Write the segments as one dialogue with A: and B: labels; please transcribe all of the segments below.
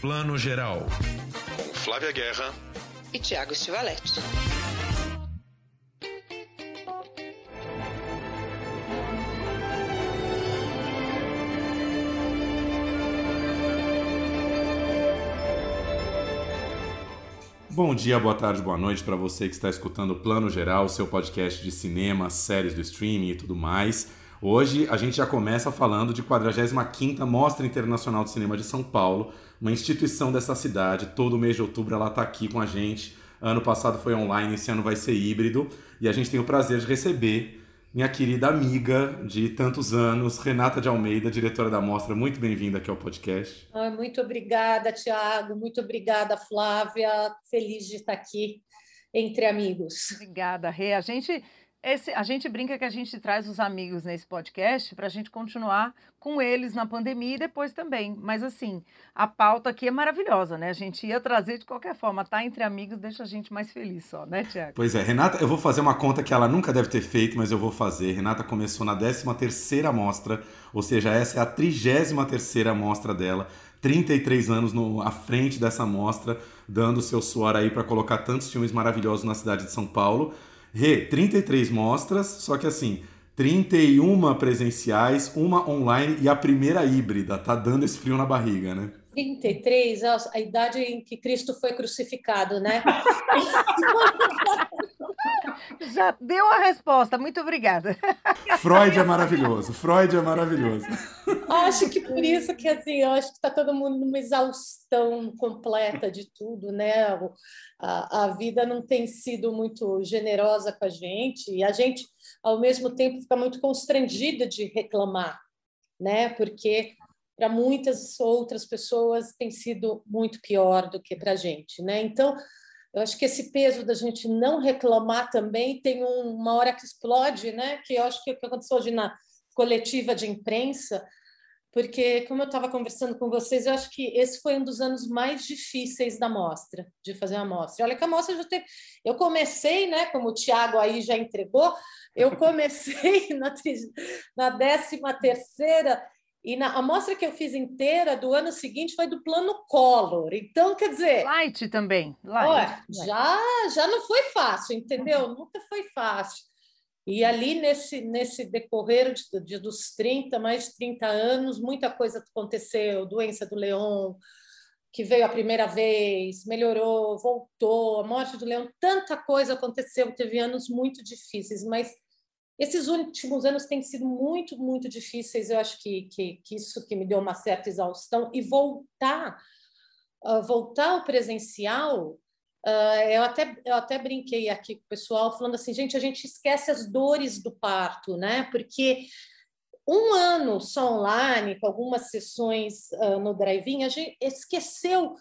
A: Plano Geral.
B: Com Flávia Guerra
C: e Tiago Stivaletti.
D: Bom dia, boa tarde, boa noite para você que está escutando o Plano Geral, seu podcast de cinema, séries do streaming e tudo mais. Hoje a gente já começa falando de 45ª Mostra Internacional de Cinema de São Paulo, uma instituição dessa cidade. Todo mês de outubro ela está aqui com a gente. Ano passado foi online, esse ano vai ser híbrido. E a gente tem o prazer de receber minha querida amiga de tantos anos, Renata de Almeida, diretora da mostra. Muito bem-vinda aqui ao podcast.
E: muito obrigada, Tiago. Muito obrigada, Flávia. Feliz de estar aqui entre amigos.
F: Obrigada, Rê. A gente esse, a gente brinca que a gente traz os amigos nesse podcast para a gente continuar com eles na pandemia e depois também. Mas assim, a pauta aqui é maravilhosa, né? A gente ia trazer de qualquer forma. Tá entre amigos deixa a gente mais feliz só, né, Tiago?
D: Pois é, Renata, eu vou fazer uma conta que ela nunca deve ter feito, mas eu vou fazer. Renata começou na 13 terceira mostra, ou seja, essa é a 33 terceira mostra dela. 33 anos no, à frente dessa mostra, dando seu suor aí para colocar tantos filmes maravilhosos na cidade de São Paulo. Rê, 33 mostras, só que assim, 31 presenciais, uma online e a primeira híbrida. Tá dando esse frio na barriga, né?
E: 33, a idade em que Cristo foi crucificado, né?
F: Já deu a resposta, muito obrigada.
D: Freud é maravilhoso, Freud é maravilhoso.
E: Acho que por isso que assim, eu acho que está todo mundo numa exaustão completa de tudo, né? A, a vida não tem sido muito generosa com a gente e a gente, ao mesmo tempo, fica muito constrangida de reclamar, né? Porque para muitas outras pessoas tem sido muito pior do que para a gente, né? Então, eu acho que esse peso da gente não reclamar também tem um, uma hora que explode, né? Que eu acho que o que aconteceu hoje na coletiva de imprensa, porque como eu estava conversando com vocês, eu acho que esse foi um dos anos mais difíceis da mostra, de fazer a mostra. Olha que a mostra já teve. Eu comecei, né? Como o Tiago aí já entregou, eu comecei na, na décima terceira e na amostra que eu fiz inteira do ano seguinte foi do plano Collor. Então, quer dizer.
F: Light também. Light.
E: Olha, já, já não foi fácil, entendeu? Uhum. Nunca foi fácil. E ali nesse, nesse decorrer de, de, dos 30, mais de 30 anos, muita coisa aconteceu. Doença do Leão, que veio a primeira vez, melhorou, voltou, a morte do Leão, tanta coisa aconteceu. Teve anos muito difíceis, mas esses últimos anos têm sido muito, muito difíceis. Eu acho que, que, que isso que me deu uma certa exaustão. E voltar, uh, voltar ao presencial, uh, eu, até, eu até brinquei aqui com o pessoal, falando assim, gente, a gente esquece as dores do parto, né? Porque um ano só online, com algumas sessões uh, no drive-in, a gente esqueceu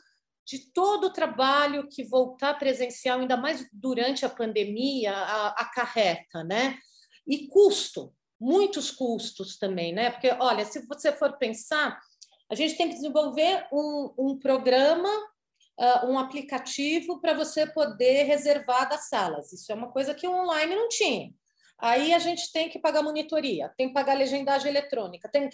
E: de todo o trabalho que voltar presencial, ainda mais durante a pandemia, acarreta, né? E custo, muitos custos também, né? Porque, olha, se você for pensar, a gente tem que desenvolver um, um programa, uh, um aplicativo para você poder reservar das salas. Isso é uma coisa que online não tinha. Aí a gente tem que pagar monitoria, tem que pagar legendagem eletrônica. Tem...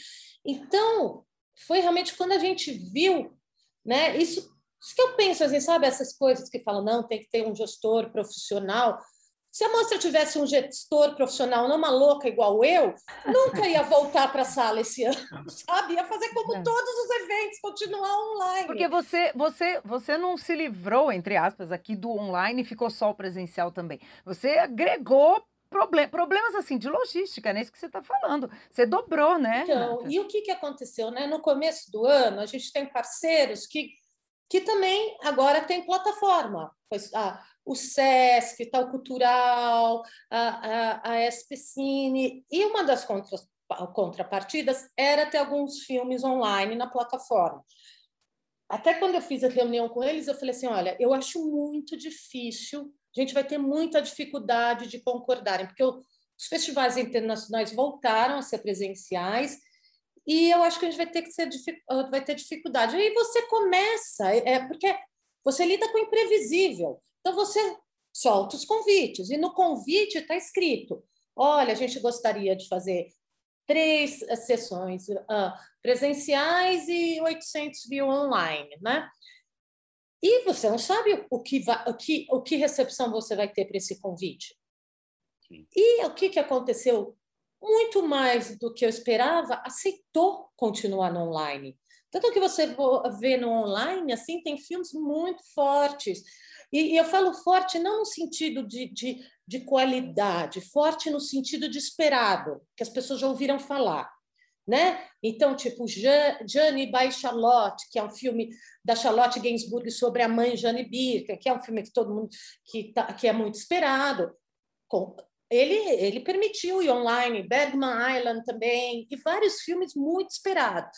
E: Então, foi realmente quando a gente viu, né? Isso, isso que eu penso, assim, sabe? Essas coisas que falam, não, tem que ter um gestor profissional. Se a moça tivesse um gestor profissional, não uma louca igual eu, nunca ia voltar para a sala esse ano, sabe? Ia fazer como é. todos os eventos, continuar online.
F: Porque você, você, você não se livrou, entre aspas, aqui do online e ficou só o presencial também. Você agregou problem, problemas assim de logística, né? Isso que você está falando. Você dobrou, né?
E: Então, Renata? e o que, que aconteceu, né? No começo do ano, a gente tem parceiros que, que também agora tem plataforma. Pois, ah, o SESC, Tal Cultural, a, a, a SPCine, e uma das contra, contrapartidas era ter alguns filmes online na plataforma. Até quando eu fiz a reunião com eles, eu falei assim: olha, eu acho muito difícil, a gente vai ter muita dificuldade de concordarem, porque os festivais internacionais voltaram a ser presenciais e eu acho que a gente vai ter que ser vai ter dificuldade. Aí você começa, é porque você lida com o imprevisível. Então, você solta os convites, e no convite está escrito: olha, a gente gostaria de fazer três uh, sessões uh, presenciais e 800 via online, né? E você não sabe o que, vai, o que, o que recepção você vai ter para esse convite. Sim. E o que, que aconteceu? Muito mais do que eu esperava, aceitou continuar no online. Tanto que você vê no online, assim, tem filmes muito fortes. E, e eu falo forte não no sentido de, de, de, qualidade, forte no sentido de esperado, que as pessoas já ouviram falar. Né? Então, tipo, Jane by Charlotte, que é um filme da Charlotte Gainsbourg sobre a mãe Jane Birkin, que é um filme que todo mundo que, tá, que é muito esperado. Com, ele, ele permitiu ir online, Bergman Island também, e vários filmes muito esperados.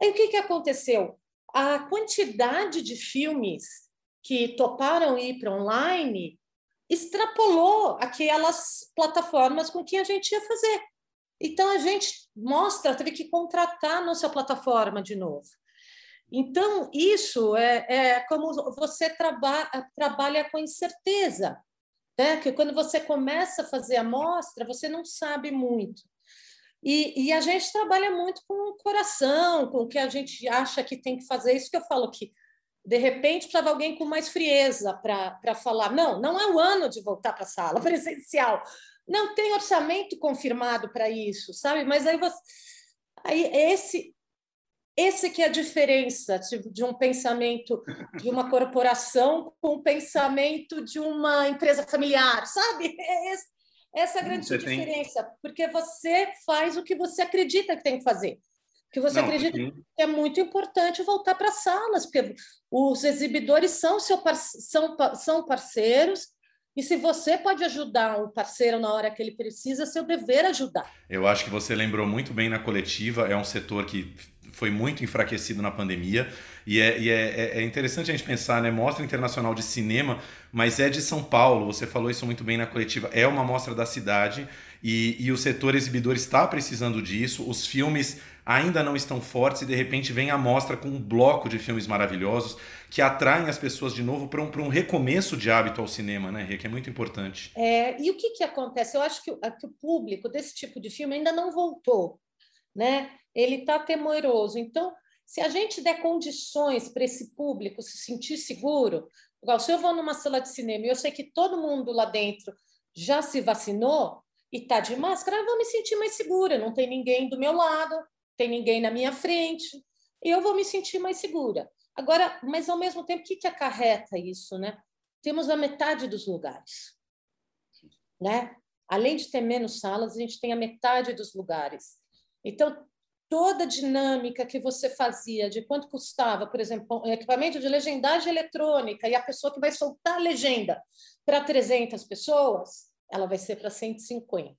E: Aí o que, que aconteceu? A quantidade de filmes que toparam ir para online extrapolou aquelas plataformas com que a gente ia fazer. Então a gente mostra, teve que contratar nossa plataforma de novo. Então, isso é, é como você traba, trabalha com incerteza. Né? Que quando você começa a fazer a mostra, você não sabe muito. E, e, a gente trabalha muito com o coração, com o que a gente acha que tem que fazer. Isso que eu falo que, de repente, precisava alguém com mais frieza para falar: não, não é o ano de voltar para a sala presencial. Não tem orçamento confirmado para isso, sabe? Mas aí você. Aí esse, esse que é a diferença de um pensamento de uma corporação com o pensamento de uma empresa familiar, sabe? É essa é a grande você diferença, tem... porque você faz o que você acredita que tem que fazer. Que você Não, acredita sim. que é muito importante voltar para as salas, porque os exibidores são, seu par... são, são parceiros, e se você pode ajudar o parceiro na hora que ele precisa, é seu dever ajudar.
D: Eu acho que você lembrou muito bem na coletiva, é um setor que foi muito enfraquecido na pandemia. E, é, e é, é, é, interessante a gente pensar, né? Mostra Internacional de Cinema, mas é de São Paulo. Você falou isso muito bem na coletiva. É uma mostra da cidade e, e o setor exibidor está precisando disso. Os filmes ainda não estão fortes e de repente vem a mostra com um bloco de filmes maravilhosos que atraem as pessoas de novo para um, um recomeço de hábito ao cinema, né, Rê? Que é muito importante.
E: É, e o que, que acontece? Eu acho que, que o público desse tipo de filme ainda não voltou né? Ele está temeroso. Então, se a gente der condições para esse público se sentir seguro, igual se eu vou numa sala de cinema e eu sei que todo mundo lá dentro já se vacinou e está de máscara, eu vou me sentir mais segura. Não tem ninguém do meu lado, tem ninguém na minha frente, e eu vou me sentir mais segura. Agora, mas ao mesmo tempo, o que, que acarreta isso, né? Temos a metade dos lugares, né? Além de ter menos salas, a gente tem a metade dos lugares. Então, toda a dinâmica que você fazia de quanto custava, por exemplo, um equipamento de legendagem eletrônica e a pessoa que vai soltar a legenda para 300 pessoas, ela vai ser para 150.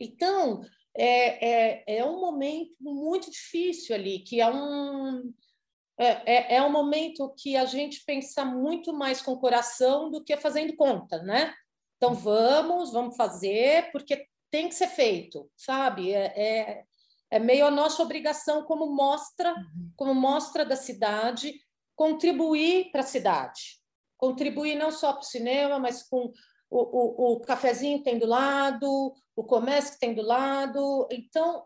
E: Então, é, é, é um momento muito difícil ali, que é um, é, é, é um momento que a gente pensa muito mais com o coração do que fazendo conta, né? Então, vamos, vamos fazer, porque tem que ser feito, sabe? É, é, é meio a nossa obrigação como mostra, uhum. como mostra da cidade, contribuir para a cidade. Contribuir não só para o cinema, mas com o, o, o cafezinho tem do lado, o comércio tem do lado. Então,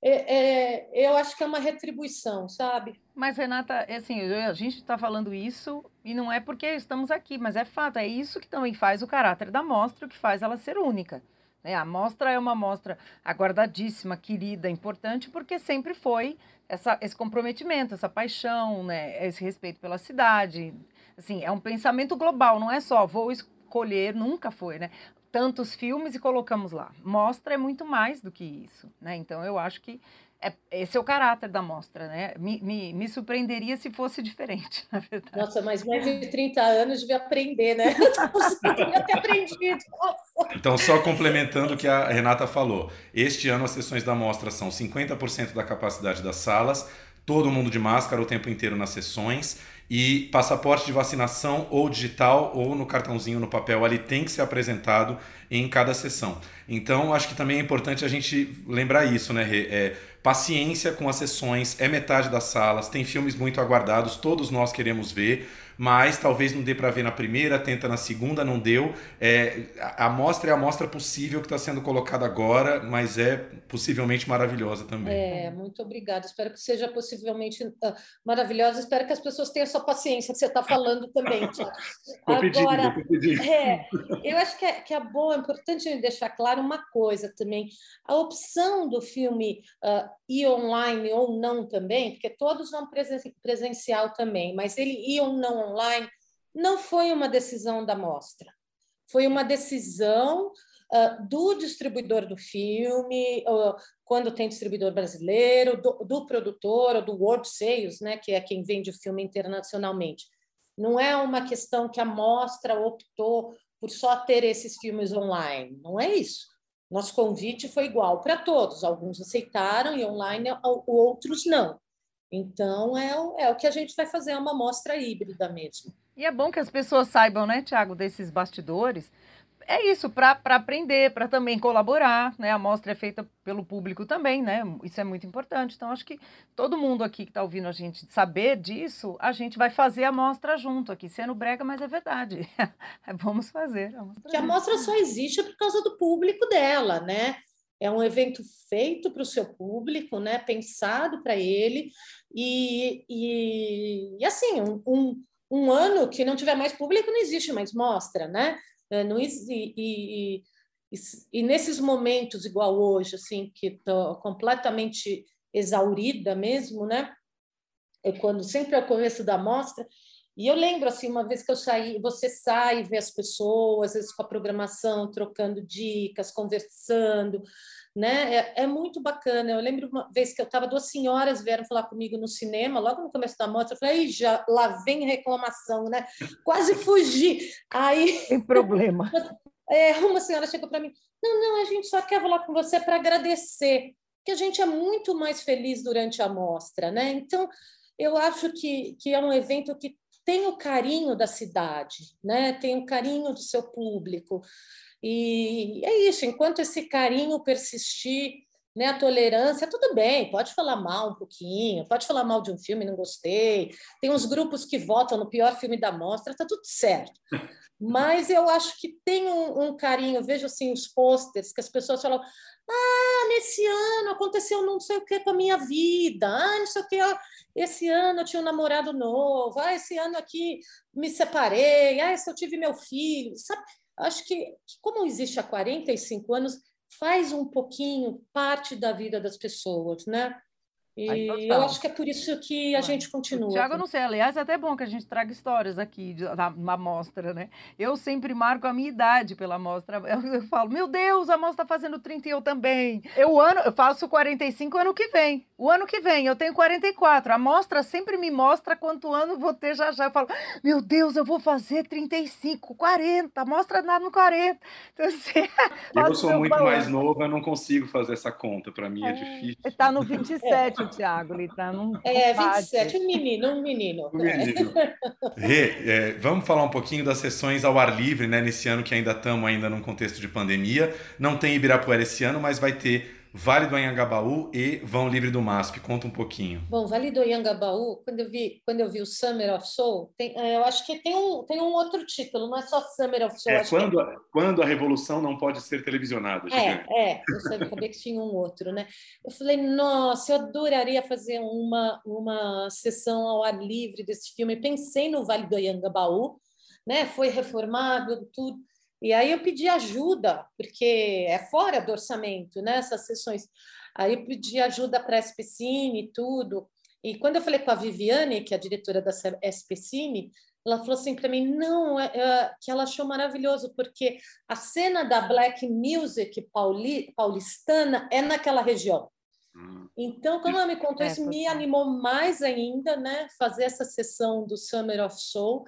E: é, é, eu acho que é uma retribuição, sabe?
F: Mas, Renata, é assim, a gente está falando isso e não é porque estamos aqui, mas é fato, é isso que também faz o caráter da mostra, o que faz ela ser única. Né? A mostra é uma mostra aguardadíssima, querida, importante, porque sempre foi essa, esse comprometimento, essa paixão, né? esse respeito pela cidade. Assim, é um pensamento global, não é só vou escolher, nunca foi, né? Tantos filmes e colocamos lá. Mostra é muito mais do que isso, né? Então eu acho que é, esse é o caráter da mostra, né? Me, me, me, surpreenderia se fosse diferente, na verdade.
E: Nossa, mas mais de 30 anos devia aprender, né? devia ter aprendido.
D: Então, só complementando o que a Renata falou, este ano as sessões da mostra são 50% da capacidade das salas, todo mundo de máscara o tempo inteiro nas sessões e passaporte de vacinação ou digital ou no cartãozinho no papel ali tem que ser apresentado em cada sessão. Então, acho que também é importante a gente lembrar isso, né? É, paciência com as sessões, é metade das salas, tem filmes muito aguardados, todos nós queremos ver mas talvez não dê para ver na primeira, tenta na segunda, não deu. É, a amostra é a amostra possível que está sendo colocada agora, mas é possivelmente maravilhosa também.
E: É, muito obrigada. Espero que seja possivelmente uh, maravilhosa. Espero que as pessoas tenham essa paciência que você está falando também, Tiago. Agora, é, eu acho que é, que é bom, é importante deixar claro uma coisa também. A opção do filme uh, ir online ou não também, porque todos vão presen presencial também, mas ele ir ou não online, não foi uma decisão da mostra, foi uma decisão uh, do distribuidor do filme, uh, quando tem distribuidor brasileiro, do, do produtor, do World Sales, né, que é quem vende o filme internacionalmente. Não é uma questão que a mostra optou por só ter esses filmes online, não é isso. Nosso convite foi igual para todos, alguns aceitaram e online, outros não. Então, é o, é o que a gente vai fazer, é uma amostra híbrida mesmo.
F: E é bom que as pessoas saibam, né, Tiago, desses bastidores. É isso, para aprender, para também colaborar, né? A mostra é feita pelo público também, né? Isso é muito importante. Então, acho que todo mundo aqui que está ouvindo a gente saber disso, a gente vai fazer a mostra junto aqui, sendo brega, mas é verdade. Vamos fazer.
E: A que a mostra só existe por causa do público dela, né? É um evento feito para o seu público, né? pensado para ele, e, e, e assim, um, um, um, ano que não tiver mais público não existe mais mostra, né? É, não, e, e, e, nesses momentos, igual hoje, assim, que estou completamente exaurida mesmo, né? É quando sempre é o começo da mostra, e eu lembro, assim, uma vez que eu saí, você sai, vê as pessoas, às vezes com a programação, trocando dicas, conversando, né? É, é muito bacana. Eu lembro uma vez que eu estava, duas senhoras vieram falar comigo no cinema, logo no começo da moto, eu falei, já, lá vem reclamação, né? Quase fugi. Aí...
F: Tem problema.
E: É, uma senhora chegou para mim, não, não, a gente só quer falar com você para agradecer, que a gente é muito mais feliz durante a mostra, né? Então, eu acho que, que é um evento que tem o carinho da cidade, né? tem o carinho do seu público. E é isso, enquanto esse carinho persistir, né, a tolerância, tudo bem, pode falar mal um pouquinho, pode falar mal de um filme, não gostei. Tem uns grupos que votam no pior filme da mostra, tá tudo certo. Mas eu acho que tem um, um carinho, vejo assim os posters que as pessoas falam: ah, nesse ano aconteceu não sei o que com a minha vida, ah, não sei o que, esse ano eu tinha um namorado novo, ah, esse ano aqui me separei, ah, esse eu tive meu filho, sabe? Acho que, que como existe há 45 anos, faz um pouquinho parte da vida das pessoas, né? E eu acho que é por isso que a gente continua.
F: Tiago, eu não sei, aliás, é até bom que a gente traga histórias aqui da, da mostra, né? Eu sempre marco a minha idade pela mostra. Eu, eu falo, meu Deus, a mostra está fazendo 30 e eu também. Eu, ano, eu faço 45 ano que vem. O ano que vem, eu tenho 44. A mostra sempre me mostra quanto ano vou ter já já. Eu falo, meu Deus, eu vou fazer 35, 40. A mostra nada no 40. Então,
D: assim, eu sou muito mais novo, eu não consigo fazer essa conta. Para mim é, é difícil.
F: Está no 27. Tiago, ele está num.
E: É, 27, um menino, um menino. Um menino.
D: Rê, é, vamos falar um pouquinho das sessões ao ar livre, né? Nesse ano que ainda estamos ainda num contexto de pandemia. Não tem Ibirapuera esse ano, mas vai ter Vale do Anhangabaú e Vão Livre do MASP. Conta um pouquinho.
E: Bom, Vale do Anhangabaú, quando eu vi, quando eu vi o Summer of Soul, tem, é, eu acho que tem um, tem um outro título, não é só Summer of Soul.
D: É, quando, que... quando a Revolução não pode ser televisionada.
E: É, é, eu sabia que tinha um outro, né? Eu falei, nossa, eu adoraria fazer uma, uma sessão ao ar livre desse filme. Pensei no Vale do Anhangabaú, né? Foi reformado, tudo. E aí eu pedi ajuda, porque é fora do orçamento, né, essas sessões. Aí eu pedi ajuda para a SPCine e tudo. E quando eu falei com a Viviane, que é a diretora da SPCine, ela falou assim para mim, não, é, é, que ela achou maravilhoso, porque a cena da black music pauli, paulistana é naquela região. Hum. Então, quando ela me contou é, isso, me animou mais ainda, né, fazer essa sessão do Summer of Soul.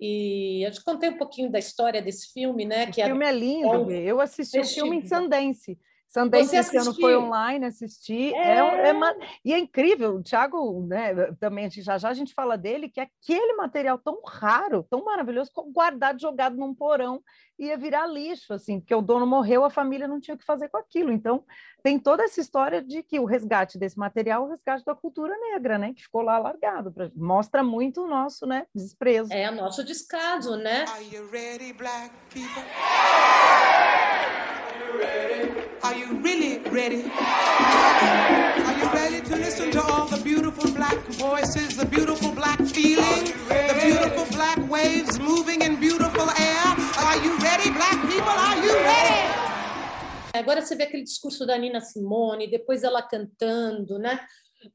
E: E eu te contei um pouquinho da história desse filme, né?
F: O que filme é, lindo, é um... eu assisti o filme em Sundance. Sundance esse ano foi online, assisti. É... É, é E é incrível, o Thiago, né, também já já a gente fala dele, que aquele material tão raro, tão maravilhoso, guardado, jogado num porão, ia virar lixo, assim, porque o dono morreu, a família não tinha o que fazer com aquilo. Então, tem toda essa história de que o resgate desse material, o resgate da cultura negra, né, que ficou lá largado. Pra... Mostra muito o nosso, né, desprezo.
E: É, o nosso descaso, né? Are you ready, black people? Are you really ready? Are you ready to listen to all the beautiful black voices, the beautiful black feeling, the beautiful black waves moving in beautiful air? Are you ready, black people? Are you ready? Agora você vê aquele discurso da Nina Simone, depois ela cantando, né?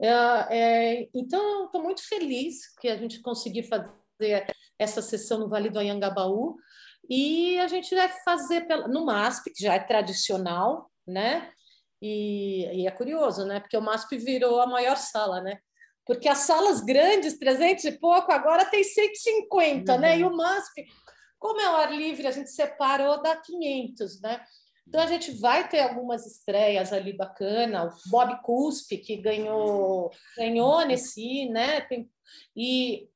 E: É, é, então, estou muito feliz que a gente conseguiu fazer essa sessão no Vale do Anhangabaú. E a gente vai fazer no MASP, que já é tradicional, né? E, e, é curioso, né? Porque o MASP virou a maior sala, né? Porque as salas grandes, 300 e pouco, agora tem 150, uhum. né? E o MASP, como é o ar livre, a gente separou da 500, né? Então a gente vai ter algumas estreias ali bacana, o Bob Cuspe que ganhou ganhou nesse, né? Tem, e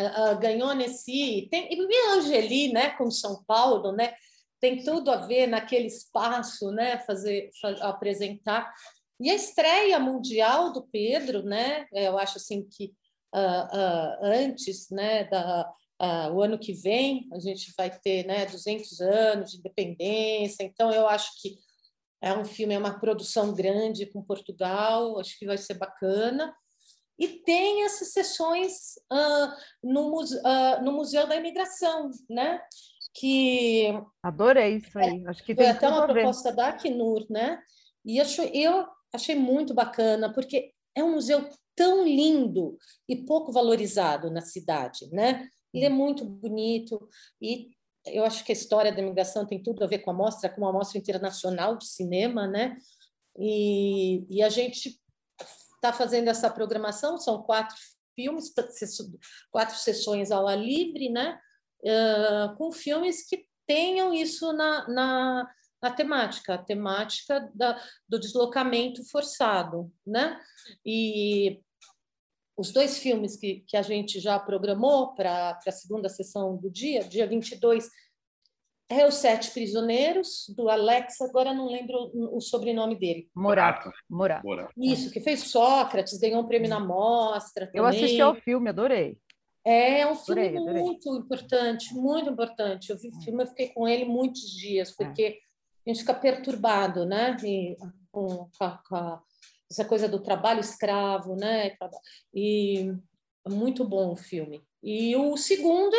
E: uh, ganhou nesse tem e Angeli, né? Com São Paulo, né? Tem tudo a ver naquele espaço, né? Fazer, apresentar e a estreia mundial do Pedro, né? É, eu acho assim que uh, uh, antes, né? Da uh, o ano que vem a gente vai ter, né? 200 anos de independência. Então eu acho que é um filme, é uma produção grande com Portugal. Acho que vai ser bacana. E tem essas sessões no, no Museu da Imigração, né? Que
F: adorei isso aí.
E: É, Acho que foi até uma proposta da Acnur, né? E acho, eu achei muito bacana porque é um museu tão lindo e pouco valorizado na cidade, né? Ele é muito bonito e eu acho que a história da imigração tem tudo a ver com a mostra, com uma mostra internacional de cinema, né? E, e a gente está fazendo essa programação, são quatro filmes, quatro sessões ao ar livre, né? Uh, com filmes que tenham isso na, na, na temática, a temática da, do deslocamento forçado, né? E os dois filmes que, que a gente já programou para a segunda sessão do dia, dia 22, é Os Sete Prisioneiros, do Alex, agora não lembro o sobrenome dele.
F: Morato. Morato.
E: Isso, que fez Sócrates, ganhou um prêmio na mostra. Também.
F: Eu assisti ao filme, adorei.
E: É, um filme adorei, adorei. muito importante, muito importante. Eu vi o filme, eu fiquei com ele muitos dias, é. porque é. a gente fica perturbado, né? E, com, com, a, essa coisa do trabalho escravo, né? E é muito bom o filme. E o segundo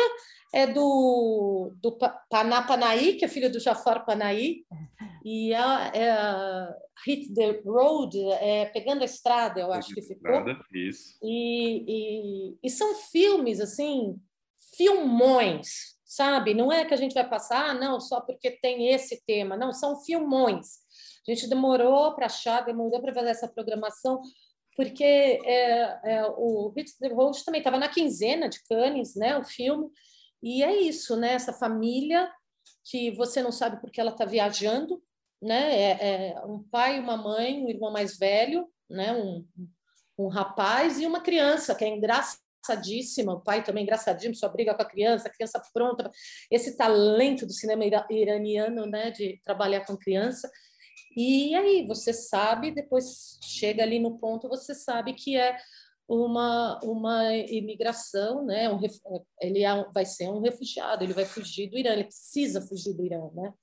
E: é do, do Paná Panaí, que é filho do Jafar Panaí, e é, é Hit the Road, é Pegando a Estrada, eu acho que ficou. Estrada,
D: isso.
E: E, e, e, são filmes, assim, filmões, sabe? Não é que a gente vai passar, ah, não, só porque tem esse tema. Não, são filmões. A gente demorou para achar, demorou para fazer essa programação, porque é, é, o Hit the Road também estava na quinzena de Cannes, né, o filme, e é isso, né, essa família que você não sabe porque ela está viajando, né, é, é, um pai, uma mãe, um irmão mais velho, né, um, um rapaz e uma criança que é engraçadíssima, o pai também engraçadíssimo, só briga com a criança, a criança pronta, esse talento do cinema iraniano, né, de trabalhar com criança, e aí você sabe, depois chega ali no ponto, você sabe que é uma, uma imigração, né? Um, ele é, vai ser um refugiado, ele vai fugir do Irã, ele precisa fugir do Irã, né?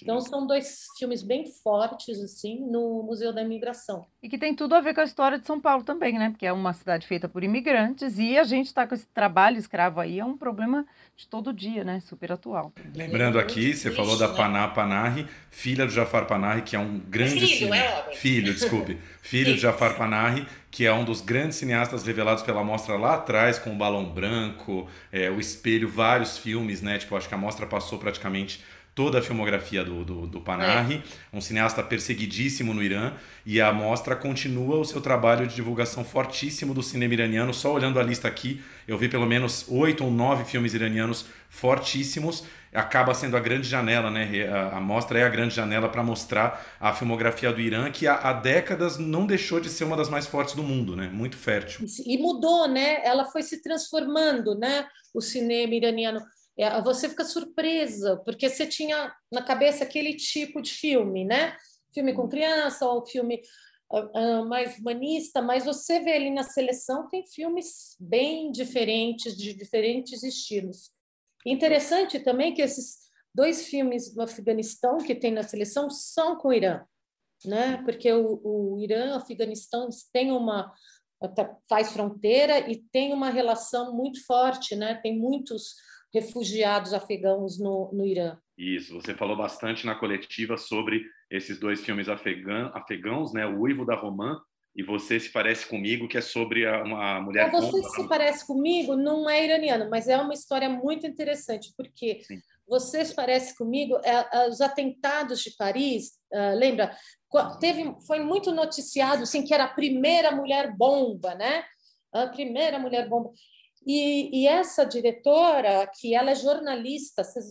E: Então são dois filmes bem fortes assim no Museu da Imigração.
F: E que tem tudo a ver com a história de São Paulo também, né? Porque é uma cidade feita por imigrantes e a gente está com esse trabalho escravo aí é um problema de todo dia, né? Super atual.
D: Lembrando aqui, você falou da né? Paná Panahi, filha do Jafar Panahi, que é um grande
E: filho, é
D: filho, desculpe, filho de Jafar Panahi, que é um dos grandes cineastas revelados pela mostra lá atrás, com o Balão Branco, é, o Espelho, vários filmes, né? Tipo, acho que a mostra passou praticamente toda a filmografia do, do, do Panahi, é. um cineasta perseguidíssimo no Irã, e a mostra continua o seu trabalho de divulgação fortíssimo do cinema iraniano. Só olhando a lista aqui, eu vi pelo menos oito ou nove filmes iranianos fortíssimos. Acaba sendo a grande janela, né? A, a mostra é a grande janela para mostrar a filmografia do Irã, que há, há, décadas não deixou de ser uma das mais fortes do mundo, né? Muito fértil.
E: E mudou, né? Ela foi se transformando, né? O cinema iraniano você fica surpresa, porque você tinha na cabeça aquele tipo de filme, né? Filme com criança ou filme uh, mais humanista, mas você vê ali na seleção tem filmes bem diferentes, de diferentes estilos. Interessante também que esses dois filmes do Afeganistão que tem na seleção são com o Irã, né? Porque o, o Irã, o Afeganistão tem uma faz fronteira e tem uma relação muito forte, né? Tem muitos refugiados afegãos no, no Irã.
D: Isso, você falou bastante na coletiva sobre esses dois filmes afegã, afegãos, né? O Uivo da Romã e Você se Parece Comigo, que é sobre a, uma mulher...
E: Então, você se Parece Comigo não é iraniano, mas é uma história muito interessante, porque Sim. Você se Parece Comigo, é, é, os atentados de Paris, uh, lembra? Teve, foi muito noticiado assim, que era a primeira mulher bomba, né? A primeira mulher bomba. E, e, essa diretora, que ela é jornalista, vocês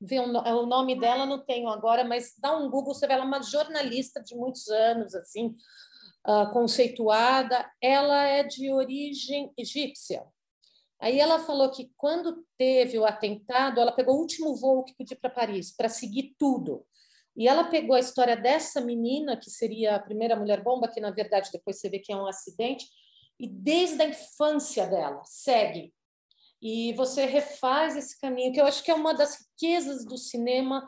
E: veem o nome dela, não tenho agora, mas dá um Google, você vê ela é uma jornalista de muitos anos, assim, uh, conceituada. Ela é de origem egípcia. Aí ela falou que quando teve o atentado, ela pegou o último voo que podia para Paris, para seguir tudo. E ela pegou a história dessa menina, que seria a primeira mulher bomba, que na verdade depois você vê que é um acidente, e desde a infância dela segue. E você refaz esse caminho, que eu acho que é uma das riquezas do cinema,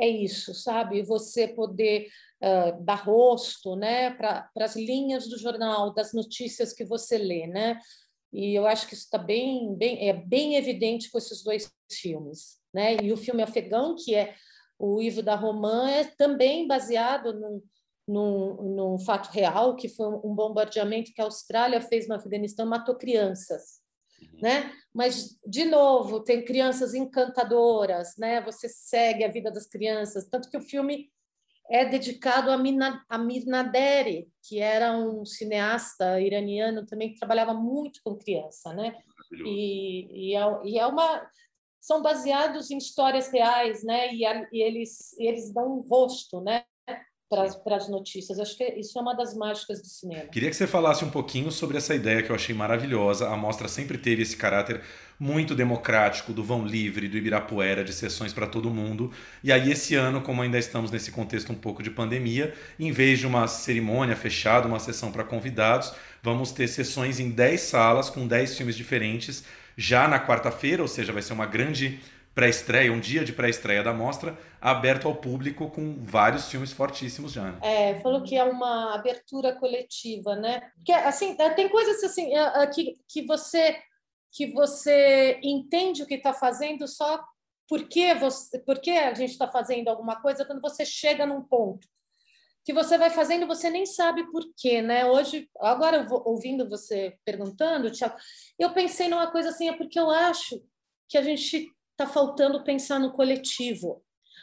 E: é isso, sabe? Você poder uh, dar rosto né, para as linhas do jornal, das notícias que você lê, né? E eu acho que isso está bem, bem, é bem evidente com esses dois filmes, né? E o filme Afegão, que é o Ivo da Romã, é também baseado num, num, num fato real, que foi um bombardeamento que a Austrália fez no Afeganistão, matou crianças. Uhum. Né? Mas, de novo, tem crianças encantadoras, né? você segue a vida das crianças, tanto que o filme é dedicado a, Mina, a Mirnaderi, que era um cineasta iraniano também que trabalhava muito com criança, né? E, e, é, e é uma são baseados em histórias reais, né? E, a, e eles eles dão um rosto, né? Para as notícias. Acho que isso é uma das mágicas do cinema.
D: Queria que você falasse um pouquinho sobre essa ideia que eu achei maravilhosa. A mostra sempre teve esse caráter muito democrático do vão livre, do Ibirapuera, de sessões para todo mundo. E aí esse ano, como ainda estamos nesse contexto um pouco de pandemia, em vez de uma cerimônia fechada, uma sessão para convidados, vamos ter sessões em 10 salas com 10 filmes diferentes já na quarta-feira, ou seja, vai ser uma grande pré-estreia, um dia de pré-estreia da mostra, aberto ao público com vários filmes fortíssimos já. Né?
E: É, falou que é uma abertura coletiva, né? Que assim, é, tem coisas assim é, é, que, que você que você entende o que está fazendo só porque você, porque a gente está fazendo alguma coisa quando você chega num ponto que você vai fazendo, você nem sabe por quê, né? Hoje, agora ouvindo você perguntando, Tiago, eu pensei numa coisa assim, é porque eu acho que a gente está faltando pensar no coletivo.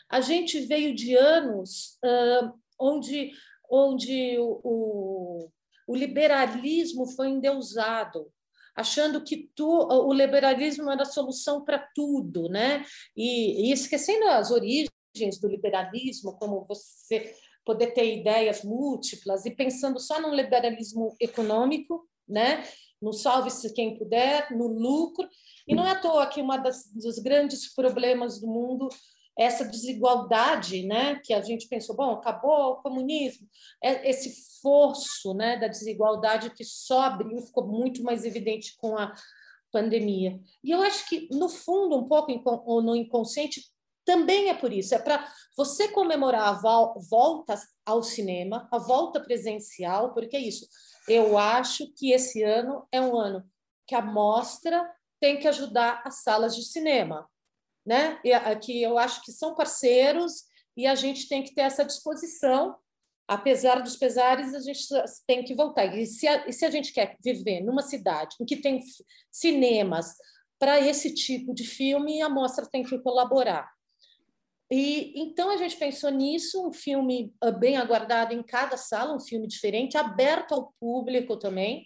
E: A gente veio de anos uh, onde, onde o, o, o, liberalismo foi endeusado, achando que tu, o liberalismo era a solução para tudo, né? E, e esquecendo as origens do liberalismo, como você poder ter ideias múltiplas e pensando só num liberalismo econômico, né? No salve-se quem puder, no lucro, e não é à toa que das, dos grandes problemas do mundo é essa desigualdade, né? Que a gente pensou, bom, acabou o comunismo, é esse forço, né, da desigualdade que só abriu, ficou muito mais evidente com a pandemia. E eu acho que no fundo, um pouco no inconsciente, também é por isso, é para você comemorar a volta ao cinema, a volta presencial, porque é isso. Eu acho que esse ano é um ano que a mostra tem que ajudar as salas de cinema, né? E aqui eu acho que são parceiros e a gente tem que ter essa disposição. Apesar dos pesares, a gente tem que voltar. E se a, e se a gente quer viver numa cidade em que tem cinemas para esse tipo de filme, a mostra tem que colaborar. E então a gente pensou nisso, um filme ah, bem aguardado em cada sala, um filme diferente, aberto ao público também.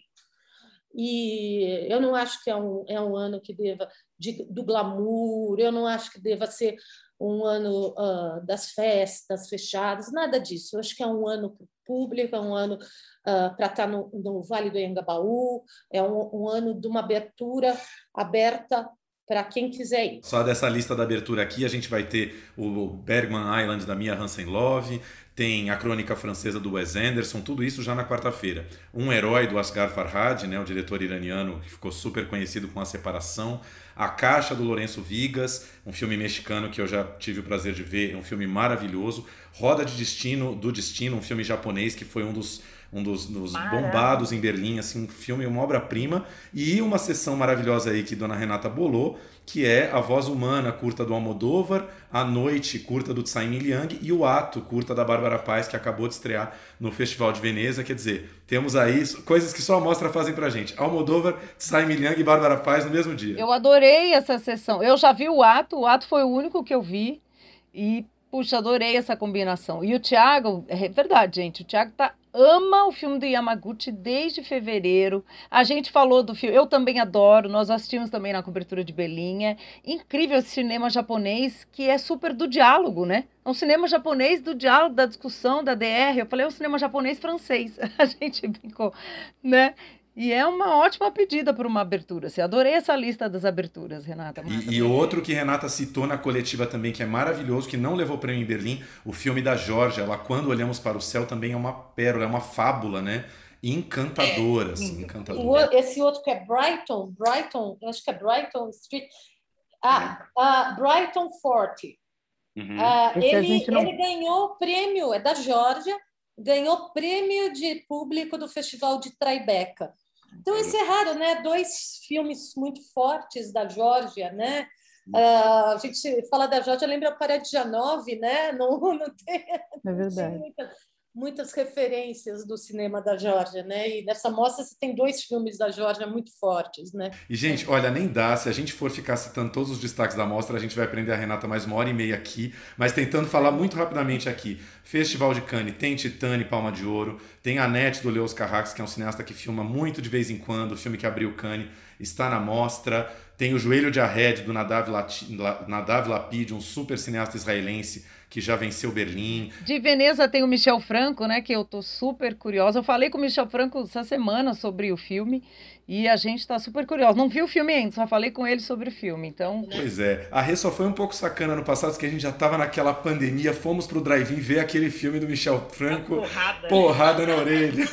E: E eu não acho que é um, é um ano que deva de, do glamour, eu não acho que deva ser um ano uh, das festas fechadas, nada disso. Eu acho que é um ano para o público, é um ano uh, para estar no, no, Vale do Engabaú, é um, um ano de uma abertura aberta para quem quiser ir.
D: Só dessa lista da abertura aqui, a gente vai ter o Bergman Island da Mia Hansen Love, tem a crônica francesa do Wes Anderson, tudo isso já na quarta-feira. Um herói do Asghar Farhad, né, o diretor iraniano que ficou super conhecido com a separação. A Caixa do Lourenço Vigas, um filme mexicano que eu já tive o prazer de ver, é um filme maravilhoso. Roda de Destino do Destino, um filme japonês que foi um dos um dos, dos bombados em Berlim, assim, um filme, uma obra-prima, e uma sessão maravilhosa aí que Dona Renata bolou, que é A Voz Humana, curta do Almodóvar, A Noite, curta do Tsai Liang, e O Ato, curta da Bárbara Paz, que acabou de estrear no Festival de Veneza. Quer dizer, temos aí coisas que só a mostra fazem pra gente. Almodóvar, Tsai Liang e Bárbara Paz no mesmo dia.
F: Eu adorei essa sessão. Eu já vi o Ato, o Ato foi o único que eu vi, e Puxa, adorei essa combinação. E o Thiago, é verdade, gente, o Thiago tá ama o filme do Yamaguchi desde fevereiro. A gente falou do filme, eu também adoro, nós assistimos também na cobertura de Belinha. Incrível esse cinema japonês que é super do diálogo, né? É um cinema japonês do diálogo, da discussão, da DR. Eu falei, é um cinema japonês francês. A gente brincou, né? E é uma ótima pedida para uma abertura. Assim, adorei essa lista das aberturas, Renata.
D: E, e, outro que Renata citou na coletiva também, que é maravilhoso, que não levou prêmio em Berlim, o filme da Georgia. Ela, Quando Olhamos para o Céu, também é uma pérola, é uma fábula, né? Encantadora, é, assim, encantadora.
E: Esse outro que é Brighton, Brighton, acho que é Brighton Street. Ah, uh, Brighton Forte. Uhum. Uh, ele, não... ele ganhou prêmio, é da Georgia, ganhou prêmio de público do Festival de Tribeca. Então, é raro, né? Dois filmes muito fortes da Geórgia, né? Uh, a gente fala da Geórgia, lembra Janove, né? Não, não tem,
F: é verdade.
E: Muita, muitas referências do cinema da Geórgia, né? E nessa mostra você tem dois filmes da Geórgia muito fortes, né?
D: E, gente, olha, nem dá. Se a gente for ficar citando todos os destaques da mostra, a gente vai prender a Renata mais uma hora e meia aqui. Mas tentando falar muito rapidamente aqui. Festival de Cannes tem Titane, Palma de Ouro. Tem a Net do Leos Carrax, que é um cineasta que filma muito de vez em quando. O filme que abriu Cannes está na mostra. Tem o Joelho de Arred, do Nadav, Lati, Nadav Lapid, um super cineasta israelense que já venceu Berlim.
F: De Veneza tem o Michel Franco, né, que eu tô super curiosa. Eu falei com o Michel Franco essa semana sobre o filme e a gente está super curioso. Não vi o filme ainda, só falei com ele sobre o filme, então...
D: Pois é. A Rê só foi um pouco sacana no passado, porque a gente já estava naquela pandemia, fomos pro drive-in ver aquele filme do Michel Franco. Porrada. Porrada na orelha.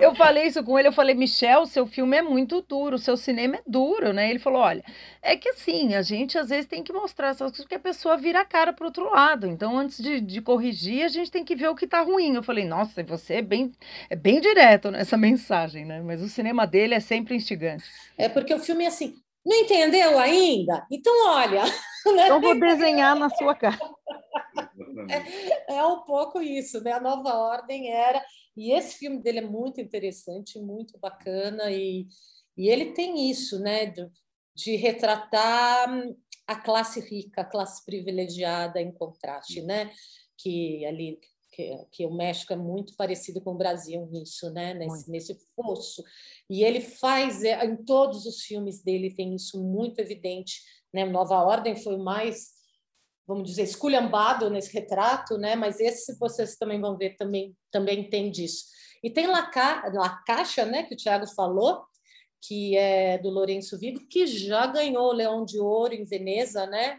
F: Eu falei isso com ele, eu falei, Michel, seu filme é muito duro, seu cinema é duro, né? Ele falou, olha, é que assim, a gente às vezes tem que mostrar essas coisas que a pessoa vira a cara pro outro lado. Então, antes de, de corrigir, a gente tem que ver o que tá ruim. Eu falei, nossa, você é bem, é bem direto nessa mensagem, né? Mas o cinema dele é sempre instigante.
E: É porque o filme é assim, não entendeu ainda? Então, olha.
F: Né? Então, vou desenhar na sua cara.
E: É, é, um pouco isso, né? A nova ordem era. E esse filme dele é muito interessante, muito bacana, e, e ele tem isso, né? De, de retratar a classe rica, a classe privilegiada em contraste, né? Que ali que, que, o México é muito parecido com o Brasil nisso, né? Nesse, nesse fosso. E ele faz, é, em todos os filmes dele tem isso muito evidente. Né? Nova Ordem foi o mais, vamos dizer, esculhambado nesse retrato, né? mas esse vocês também vão ver, também, também tem disso. E tem La. La Caixa, né? que o Tiago falou, que é do Lourenço Vigo, que já ganhou o Leão de Ouro em Veneza, né?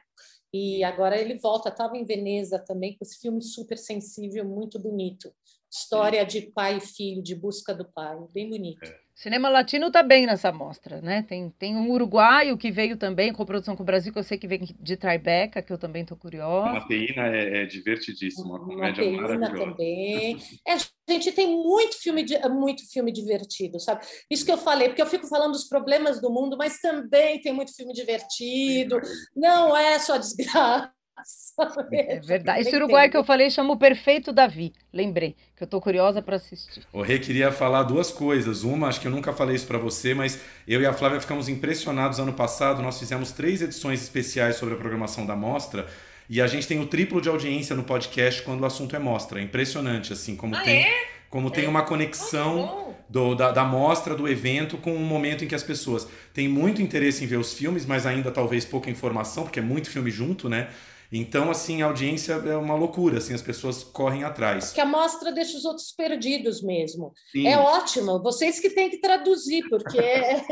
E: E agora ele volta, estava em Veneza também, com esse filme super sensível, muito bonito. História de pai e filho, de busca do pai, bem bonito. É.
F: Cinema latino está bem nessa mostra, né? Tem, tem um uruguaio que veio também, com produção com o Brasil, que eu sei que vem de Tribeca, que eu também estou curiosa.
D: Uma peína é, é divertidíssima, uma comédia uma maravilhosa.
E: também. É, a gente tem muito filme, muito filme divertido, sabe? Isso que eu falei, porque eu fico falando dos problemas do mundo, mas também tem muito filme divertido. Não é só desgraça.
F: É verdade. Esse Uruguai que eu falei chama o Perfeito Davi. Lembrei, que eu tô curiosa para assistir.
D: O Rê queria falar duas coisas. Uma, acho que eu nunca falei isso para você, mas eu e a Flávia ficamos impressionados ano passado. Nós fizemos três edições especiais sobre a programação da mostra E a gente tem o triplo de audiência no podcast quando o assunto é mostra. É impressionante, assim, como
E: Ah,
D: tem,
E: é?
D: como tem uma conexão
E: Bom.
D: do- da, da mostra, do evento, com o momento em que as pessoas têm muito interesse em ver os filmes, mas ainda talvez pouca informação, porque é muito filme junto, né? Então, assim, a audiência é uma loucura, assim, as pessoas correm atrás.
E: Que a mostra deixa os outros perdidos mesmo.
D: Sim.
E: É ótimo, vocês que têm que traduzir, porque é-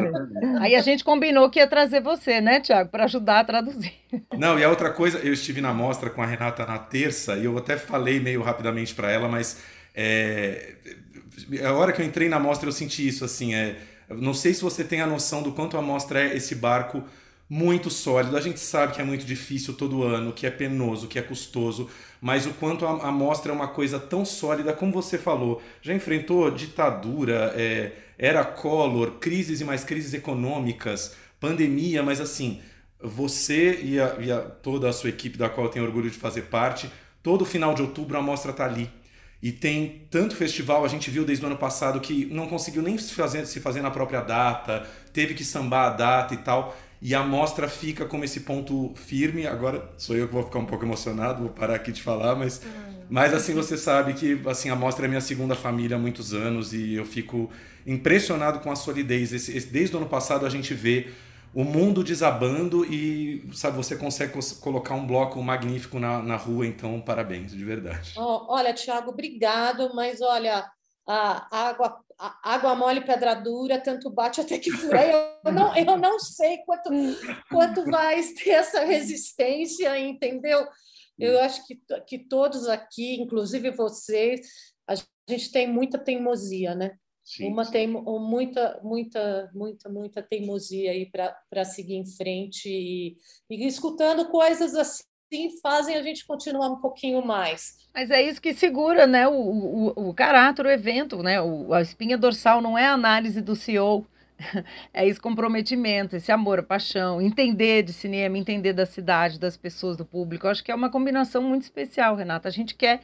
F: Aí a gente combinou que ia trazer você, né, Tiago, para ajudar a traduzir.
D: Não, e a outra coisa, eu estive na mostra com a Renata na terça e eu até falei meio rapidamente para ela, mas é, a hora que eu entrei na mostra eu senti isso assim, é, não sei se você tem a noção do quanto a mostra é esse barco muito sólido. A gente sabe que é muito difícil todo ano, que é penoso, que é custoso, mas o quanto a, a mostra é uma coisa tão sólida, como você falou, já enfrentou ditadura, é, era Collor, crises e mais crises econômicas, pandemia, mas assim, você e, a, e a- toda a sua equipe, da qual eu tenho orgulho de fazer parte, todo final de outubro a mostra tá ali. E tem tanto festival, a gente viu desde o ano passado que não conseguiu nem se fazer, se fazer na própria data, teve que sambar a data e tal. E a mostra fica como esse ponto firme. Agora sou eu que vou ficar um pouco emocionado, vou parar aqui de falar, mas, mas assim você sabe que assim a mostra é minha segunda família há muitos anos e eu fico impressionado com a solidez. Esse- esse- desde o ano passado a gente vê o mundo desabando e sabe você consegue colocar um bloco magnífico na, na rua. Então parabéns, de verdade.
E: Ó, Olha, Tiago, obrigado, mas olha, a água, a água mole, pedra dura, tanto bate até que fura. Eu não, eu não sei quanto, quanto vai ter essa resistência, entendeu? Eu acho que, que todos aqui, inclusive vocês, a gente tem muita teimosia, né?
D: Sim.
E: Uma tem muita, muita, muita, muita teimosia aí para seguir em frente e, e escutando coisas assim fazem a gente continuar um pouquinho mais.
F: Mas é isso que segura, né, o, o, o caráter, o evento, né? O, a espinha dorsal não é a análise do CEO, é esse comprometimento, esse amor, a paixão, entender de cinema, entender da cidade, das pessoas, do público. Eu acho que é uma combinação muito especial, Renata. A gente quer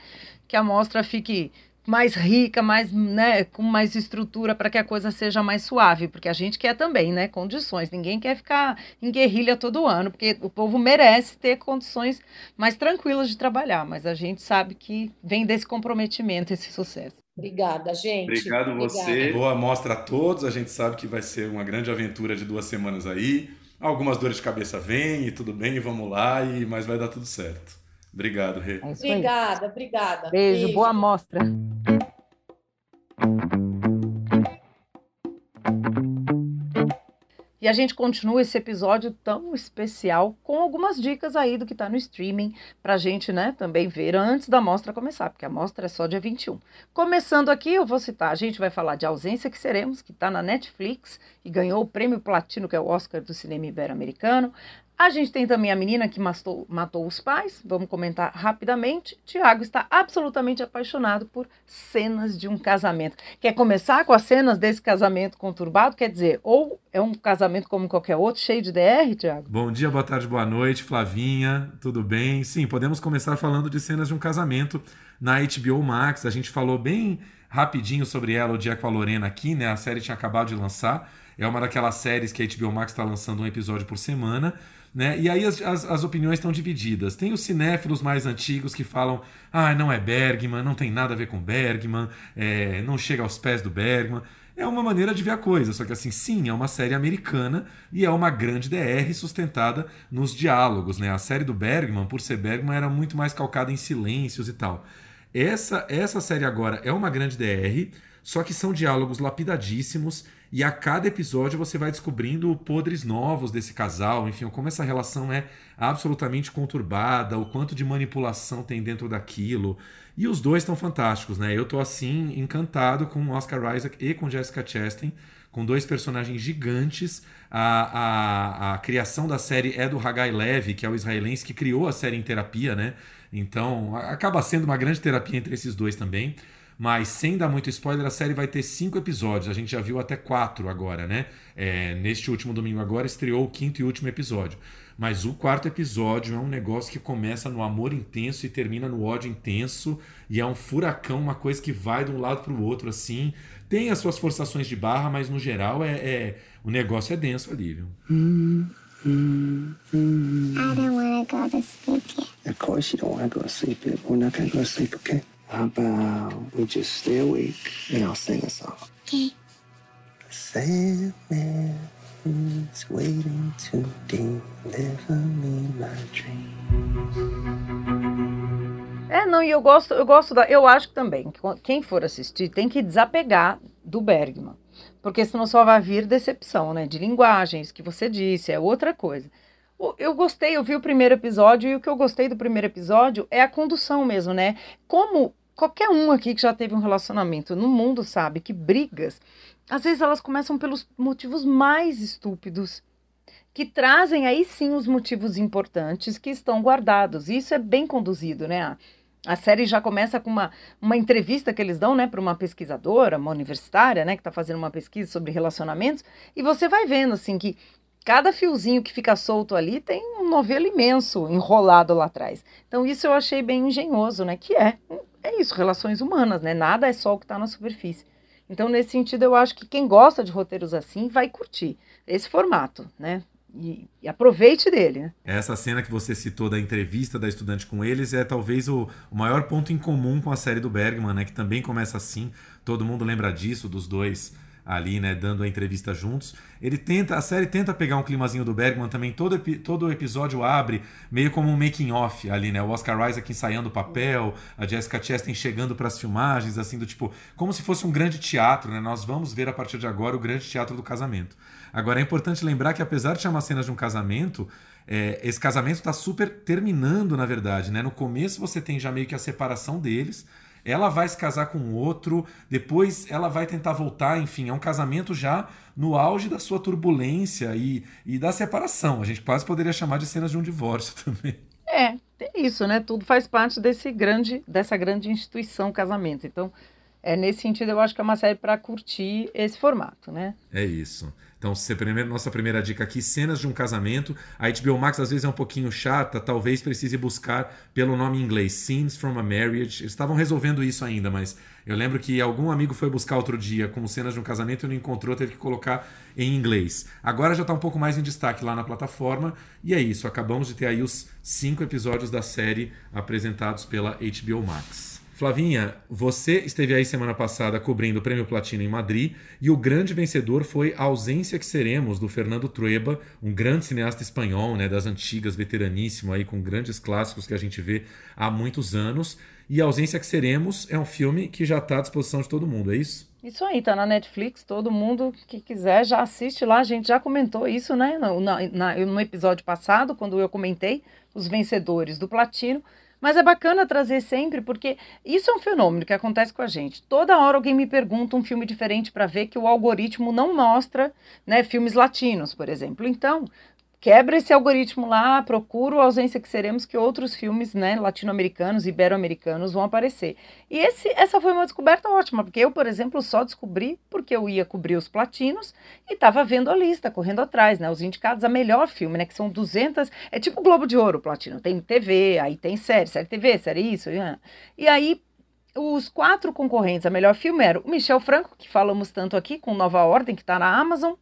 F: que a mostra fique mais rica, mais, né, com mais estrutura para que a coisa seja mais suave, porque a gente quer também, né, condições. Ninguém quer ficar em guerrilha todo ano, porque o povo merece ter condições mais tranquilas de trabalhar, mas a gente sabe que vem desse comprometimento esse sucesso.
E: Obrigada, gente.
D: Obrigado você.
E: Obrigada.
D: Boa mostra a todos. A gente sabe que vai ser uma grande aventura de duas semanas aí. Algumas dores de cabeça vêm e tudo bem, vamos lá, e mas vai dar tudo certo. Obrigado, Rê.
F: É.
E: Obrigada, obrigada.
F: Beijo, boa mostra. E a gente continua esse episódio tão especial com algumas dicas aí do que está no streaming pra gente, né, também ver antes da mostra começar, porque a mostra é só dia 21. Começando aqui, eu vou citar, a gente vai falar de Ausência que Seremos, que está na Netflix e ganhou o prêmio Platino, que é o Oscar do cinema ibero-americano. A gente tem também a menina que matou, matou os pais, vamos comentar rapidamente. Tiago está absolutamente apaixonado por cenas de um casamento. Quer começar com as cenas desse casamento conturbado? Quer dizer, ou é um casamento como qualquer outro, cheio de DR, Tiago?
D: Bom dia, boa tarde, boa noite, Flavinha, tudo bem? Sim, podemos começar falando de cenas de um casamento na HBO Max. A gente falou bem rapidinho sobre ela o dia com a Lorena aqui, né? A série tinha acabado de lançar. É uma daquelas séries que a HBO Max está lançando um episódio por semana. Né? E aí as, as, as opiniões estão divididas. Tem os cinéfilos mais antigos que falam: ah, não é Bergman, não tem nada a ver com Bergman, é, não chega aos pés do Bergman. É uma maneira de ver a coisa, só que assim, sim, é uma série americana e é uma grande DR sustentada nos diálogos. Né? A série do Bergman, por ser Bergman, era muito mais calcada em silêncios e tal. Essa, essa série agora é uma grande DR, só que são diálogos lapidadíssimos e a cada episódio você vai descobrindo podres novos desse casal, enfim, como essa relação é absolutamente conturbada, o quanto de manipulação tem dentro daquilo. E os dois estão fantásticos, né? Eu tô assim encantado com Oscar Isaac e com Jessica Chastain, com dois personagens gigantes. A, a, a criação da série é do Hagai Levy, que é o israelense que criou a série em terapia, né? Então acaba sendo uma grande terapia entre esses dois também. Mas sem dar muito spoiler, a série vai ter cinco episódios. A gente já viu até quatro agora, né? É, neste último domingo agora estreou o quinto e último episódio. Mas o quarto episódio é um negócio que começa no amor intenso e termina no ódio intenso. E é um furacão, uma coisa que vai de um lado para o outro, assim. Tem as suas forçações de barra, mas no geral é, é o negócio é denso ali, viu?
A: Mm. I don't want to go to sleep yet. Of course you don't want to go to sleep yet. We're not going to go to sleep, okay? How about we just stay awake and I'll sing a song? Okay. Sandman waiting to deliver me my dreams.
F: É, não, e eu gosto, eu gosto da. Eu acho também, que quem for assistir tem que desapegar do Bergman. Porque senão só vai vir decepção, né? De linguagens que você disse, é outra coisa. Eu gostei, eu vi o primeiro episódio e o que eu gostei do primeiro episódio é a condução mesmo, né? Como qualquer um aqui que já teve um relacionamento no mundo sabe que brigas, às vezes elas começam pelos motivos mais estúpidos, que trazem aí sim os motivos importantes que estão guardados. Isso é bem conduzido, né? A série já começa com uma, uma entrevista que eles dão né, para uma pesquisadora, uma universitária, né, que está fazendo uma pesquisa sobre relacionamentos, e você vai vendo assim que cada fiozinho que fica solto ali tem um novelo imenso enrolado lá atrás. Então isso eu achei bem engenhoso, né? Que é, é isso, relações humanas, né? Nada é só o que está na superfície. Então, nesse sentido, eu acho que quem gosta de roteiros assim vai curtir esse formato, né? E, e, aproveite dele. Né?
D: Essa cena que você citou da entrevista da estudante com eles é talvez o, o, maior ponto em comum com a série do Bergman, né? Que também começa assim. Todo mundo lembra disso, dos dois ali, né, dando a entrevista juntos. Ele tenta, a série tenta pegar um climazinho do Bergman também. Todo, todo episódio abre meio como um making off ali, né? O Oscar Isaac ensaiando o papel, a Jessica Chastain chegando para as filmagens, assim do tipo, como se fosse um grande teatro, né? Nós vamos ver a partir de agora o grande teatro do casamento. Agora é importante lembrar que apesar de chamar cenas de um casamento, é, esse casamento está super terminando, na verdade, né? No começo você tem já meio que a separação deles ela vai se casar com outro, depois ela vai tentar voltar, enfim, é um casamento já no auge da sua turbulência e, e da separação. A gente quase poderia chamar de cenas de um divórcio também.
F: É, é isso, né? Tudo faz parte desse grande, dessa grande instituição casamento. Então, é nesse sentido, eu acho que é uma série para curtir esse formato, né?
D: É isso. Então, primeiro, nossa primeira dica aqui, cenas de um casamento. A HBO Max às vezes é um pouquinho chata, talvez precise buscar pelo nome em inglês, Scenes from a Marriage. Eles estavam resolvendo isso ainda, mas eu lembro que algum amigo foi buscar outro dia como cenas de um casamento e não encontrou, teve que colocar em inglês. Agora já está um pouco mais em destaque lá na plataforma. E é isso, acabamos de ter aí os cinco episódios da série apresentados pela HBO Max. Flavinha, você esteve aí semana passada cobrindo o Prêmio Platino em Madrid e o grande vencedor foi A Ausência que Seremos, do Fernando Trueba, um grande cineasta espanhol, né, das antigas, veteraníssimo, aí, com grandes clássicos que a gente vê há muitos anos. E A Ausência que Seremos é um filme que já está à disposição de todo mundo, é isso?
F: Isso aí, tá na Netflix, todo mundo que quiser já assiste lá. A gente já comentou isso, né? No, na, no episódio passado, quando eu comentei os vencedores do Platino. Mas é bacana trazer sempre, porque isso é um fenômeno que acontece com a gente. Toda hora alguém me pergunta um filme diferente para ver que o algoritmo não mostra né, filmes latinos, por exemplo. Então, quebra esse algoritmo lá, procura a ausência que seremos que outros filmes né, latino-americanos, ibero-americanos vão aparecer. E esse, essa foi uma descoberta ótima, porque eu, por exemplo, só descobri porque eu ia cobrir os platinos e estava vendo a lista, correndo atrás, né, os indicados a melhor filme, né, que são 200, é tipo o Globo de Ouro, o platino, tem TV, aí tem série, série TV, série isso, e aí os quatro concorrentes a melhor filme eram o Michel Franco, que falamos tanto aqui, com Nova Ordem, que está na Amazon,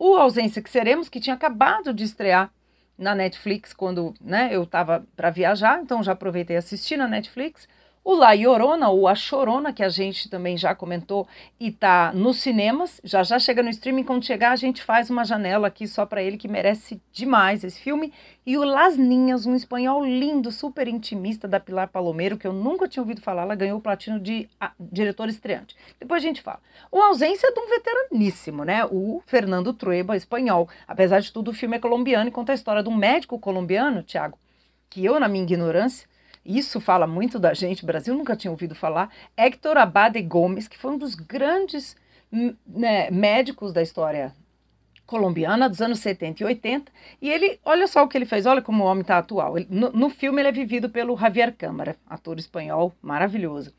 F: o Ausência que Seremos, que tinha acabado de estrear na Netflix quando né, eu estava para viajar, então já aproveitei e assisti na Netflix. O La Llorona, ou A Chorona, que a gente também já comentou e tá nos cinemas, já já chega no streaming. Quando chegar, a gente faz uma janela aqui só para ele, que merece demais esse filme. E o Las Ninhas, um espanhol lindo, super intimista da Pilar Palomeiro, que eu nunca tinha ouvido falar. Ela ganhou o platino de a, diretor estreante. Depois a gente fala. O Ausência de um veteraníssimo, né? O Fernando Trueba, espanhol. Apesar de tudo, o filme é colombiano e conta a história de um médico colombiano, Tiago, que eu, na minha ignorância, isso fala muito da gente, o Brasil nunca tinha ouvido falar, Héctor Abade Gomes, que foi um dos grandes hum, né, médicos da história colombiana dos anos 70 e 80, e ele, olha só o que ele fez, olha como o homem está atual. Ele, no, no, filme ele é vivido pelo Javier Câmara, ator espanhol maravilhoso.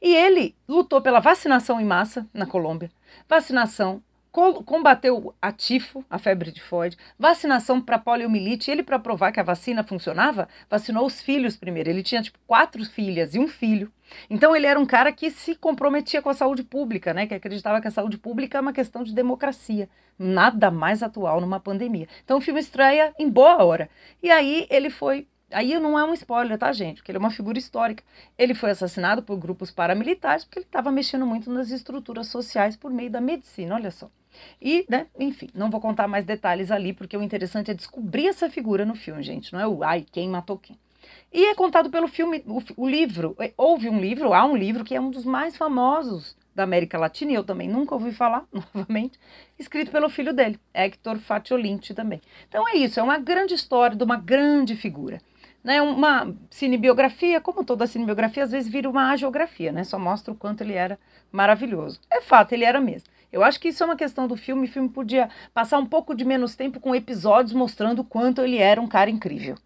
F: E ele lutou pela vacinação em massa na Colômbia, vacinação combateu a tifo, a febre tifoide, vacinação para poliomielite. Ele, para provar que a vacina funcionava, vacinou os filhos primeiro. Ele tinha tipo quatro filhas e um filho. Então ele era um cara que se comprometia com a saúde pública, né? Que acreditava que a saúde pública é uma questão de democracia. Nada mais atual numa pandemia. Então o filme estreia em boa hora. E aí ele foi Aí não é um spoiler, tá, gente? Porque ele é uma figura histórica. Ele foi assassinado por grupos paramilitares porque ele estava mexendo muito nas estruturas sociais por meio da medicina, olha só. E, né, enfim, não vou contar mais detalhes ali, porque o interessante é descobrir essa figura no filme, gente. Não é o ai, quem matou quem. E é contado pelo filme, o, o livro. É, houve um livro, há um livro que é um dos mais famosos da América Latina, e eu também nunca ouvi falar, novamente, escrito pelo filho dele, Hector Faciolinti também. Então é isso, é uma grande história de uma grande figura. Né, uma cinebiografia, como toda cinebiografia, às vezes vira uma agiografia, né? Só mostra o quanto ele era maravilhoso. É fato, ele era mesmo. Eu acho que isso é uma questão do filme. O filme podia passar um pouco de menos tempo com episódios mostrando o quanto ele era um cara incrível.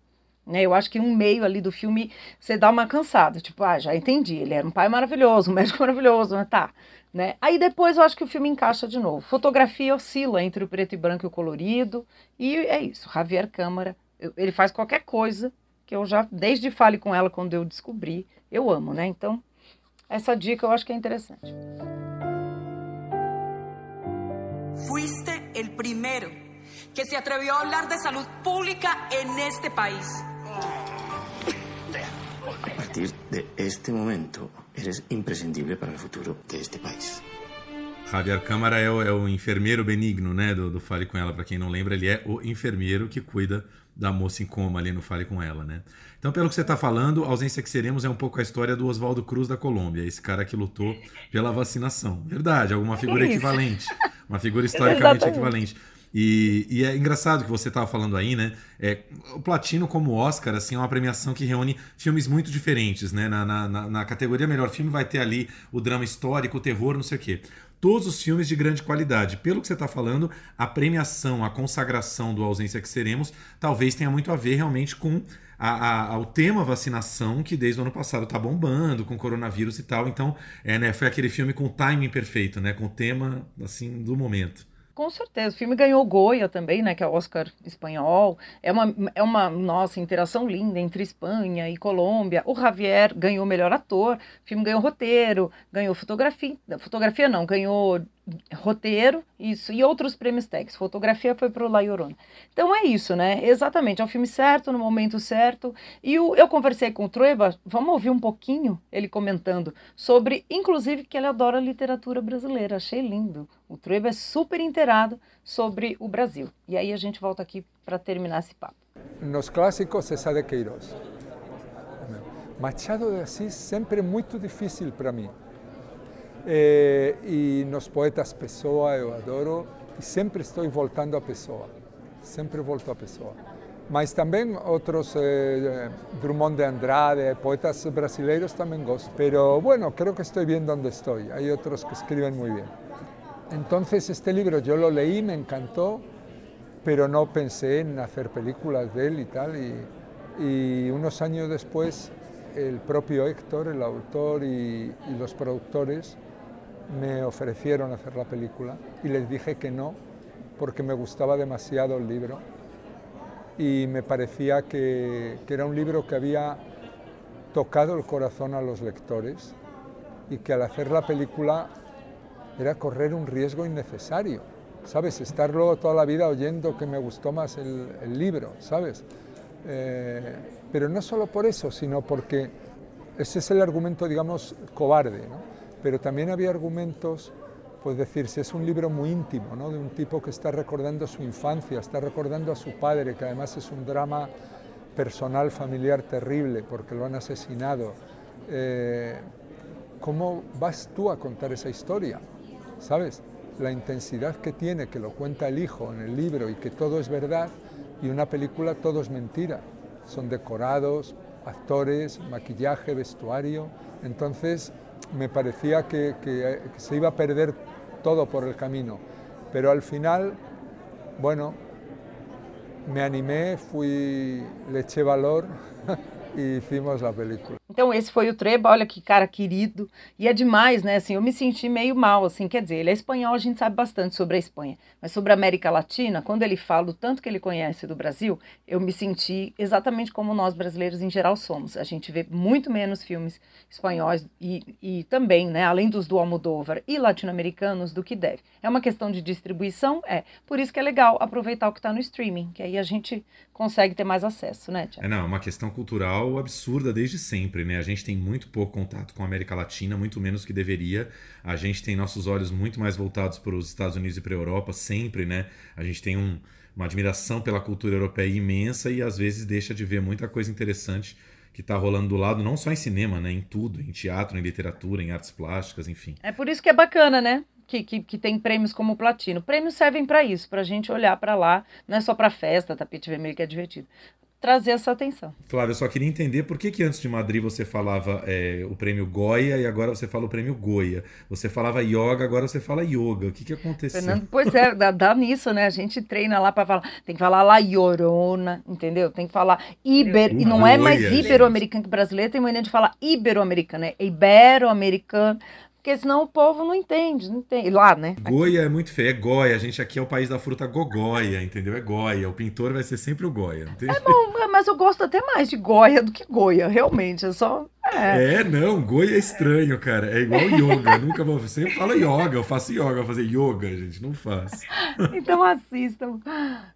F: Né? Eu acho que um meio ali do filme você dá uma cansada. Tipo, ah, já entendi. Ele era um pai maravilhoso, um médico maravilhoso, mas tá. Né? Aí depois eu acho que o filme encaixa de novo. Fotografia oscila entre o preto e branco e o colorido. E é isso. Javier Câmara, ele faz qualquer coisa que eu já, desde fale com ela quando eu descobri, eu amo, né? Então, essa dica eu acho que é interessante.
G: Fuiste el primero que se atrevió a hablar de salud pública en este país.
A: A partir de este momento, eres imprescindible para el futuro de este país.
D: Javier Câmara é o, é o, enfermeiro benigno, né, do, do Fale Com Ela. Para quem não lembra, ele é o enfermeiro que cuida da moça em coma ali no Fale Com Ela, né? Então, pelo que você está falando, a ausência que seremos é um pouco a história do Oswaldo Cruz da Colômbia, esse cara que lutou pela vacinação. Verdade, alguma figura é equivalente. Uma figura historicamente equivalente. E, e, é engraçado que você estava falando aí, né? É, o Platino como Oscar, assim, é uma premiação que reúne filmes muito diferentes, né? Na, na, na, categoria melhor filme vai ter ali o drama histórico, o terror, não sei o quê todos os filmes de grande qualidade. Pelo que você está falando, a premiação, a consagração do Ausência que Seremos, talvez tenha muito a ver realmente com a, a, o tema vacinação, que desde o ano passado está bombando, com coronavírus e tal. Então, é, né, foi aquele filme com o timing perfeito, né, com o tema assim do momento.
F: Com certeza. O filme ganhou Goya também, né? Que é o Oscar espanhol. É uma, é uma nossa interação linda entre Espanha e Colômbia. O Javier ganhou melhor ator. O filme ganhou roteiro, ganhou fotografia. Fotografia não, ganhou roteiro, isso, e outros prêmios técnicos. Fotografia foi para o La Llorona. Então é isso, né? Exatamente, é o filme certo, no momento certo. E o, eu conversei com o Trueba, vamos ouvir um pouquinho ele comentando sobre, inclusive, que ele adora literatura brasileira. Achei lindo. O Trueba é super inteirado sobre o Brasil. E aí a gente volta aqui para terminar esse papo.
H: Nos clássicos, César de Queiroz. Machado de Assis sempre muito difícil para mim. eh, e nos poetas Pessoa eu adoro e sempre estou voltando a Pessoa, sempre volto a Pessoa. Mas também outros, eh, Drummond de Andrade, poetas brasileiros também gosto. Pero bueno, creo que estou bem onde estou. Há outros que escrevem muito bem. Então, este livro eu lo leí, me encantou, pero não pensei em fazer películas dele e tal. E, e uns anos depois, o próprio Héctor, o autor e, e os produtores me ofrecieron hacer la película y les dije que no porque me gustaba demasiado el libro y me parecía que, que, era un libro que había tocado el corazón a los lectores y que al hacer la película era correr un riesgo innecesario, ¿sabes? Estar luego toda la vida oyendo que me gustó más el, libro, ¿sabes? Eh, pero no solo por eso, sino porque ese es el argumento, digamos, cobarde, ¿no? Pero también había argumentos, pues decirse, es un libro muy íntimo, ¿no? de un tipo que está recordando su infancia, está recordando a su padre, que además es un drama personal, familiar terrible, porque lo han asesinado. Eh, ¿Cómo vas tú a contar esa historia? ¿Sabes? La intensidad que tiene, que lo cuenta el hijo en el libro y que todo es verdad, y una película todo es mentira. Son decorados, actores, maquillaje, vestuario. Entonces, me parecía que, que, se iba a perder todo por el camino. Pero al final, bueno, me animé, fui, le eché valor e hicimos a película.
F: Então, esse foi o Treba, olha que cara querido. E é demais, né? Assim, eu me senti meio mal, assim, quer dizer, ele é espanhol, a gente sabe bastante sobre a Espanha. Mas sobre a América Latina, quando ele fala o tanto que ele conhece do Brasil, eu me senti exatamente como nós brasileiros em geral somos. A gente vê muito menos filmes espanhóis e, e também, né, além dos do Almodóvar e latino-americanos, do que deve. É uma questão de distribuição? É. Por isso que é legal aproveitar o que está no streaming, que aí a gente consegue ter mais acesso, né, Tiago?
D: É, não, é uma questão cultural absurda desde sempre, né? A gente tem muito pouco contato com a América Latina, muito menos que deveria. A gente tem nossos olhos muito mais voltados para os Estados Unidos e para a Europa, sempre, né? A gente tem um, uma admiração pela cultura europeia imensa e às vezes deixa de ver muita coisa interessante que está rolando do lado, não só em cinema, né? Em tudo, em teatro, em literatura, em artes plásticas, enfim.
F: É por isso que é bacana, né? que, que, que tem prêmios como o Platino. Prêmios servem para isso, para a gente olhar para lá, não é só para festa, tapete vermelho que é divertido. Trazer essa atenção.
D: Flávio, eu só queria entender por que, que antes de Madrid você falava é, o prêmio Goya e agora você fala o prêmio Goya. Você falava yoga, agora você fala yoga. O que, que aconteceu?
F: Fernando, pois é, dá, dá, nisso, né? A gente treina lá para falar. Tem que falar lá Llorona, entendeu? Tem que falar Iber. e não é mais ibero-americano que brasileiro, tem mania de falar ibero-americano, é ibero-americano porque senão o povo não entende, não entende. Lá, né?
D: Goia é muito feio, é Goia. A gente aqui é o país da fruta gogóia, entendeu? É Goia. O pintor vai ser sempre o Goia.
F: É bom, mas eu gosto até mais de Goia do que Goia, realmente. É só
D: é. é, não, goi é estranho, cara. É igual yoga. Nunca vou. Você fala yoga, eu faço yoga, vou fazer yoga, gente. Não faço.
F: Então assistam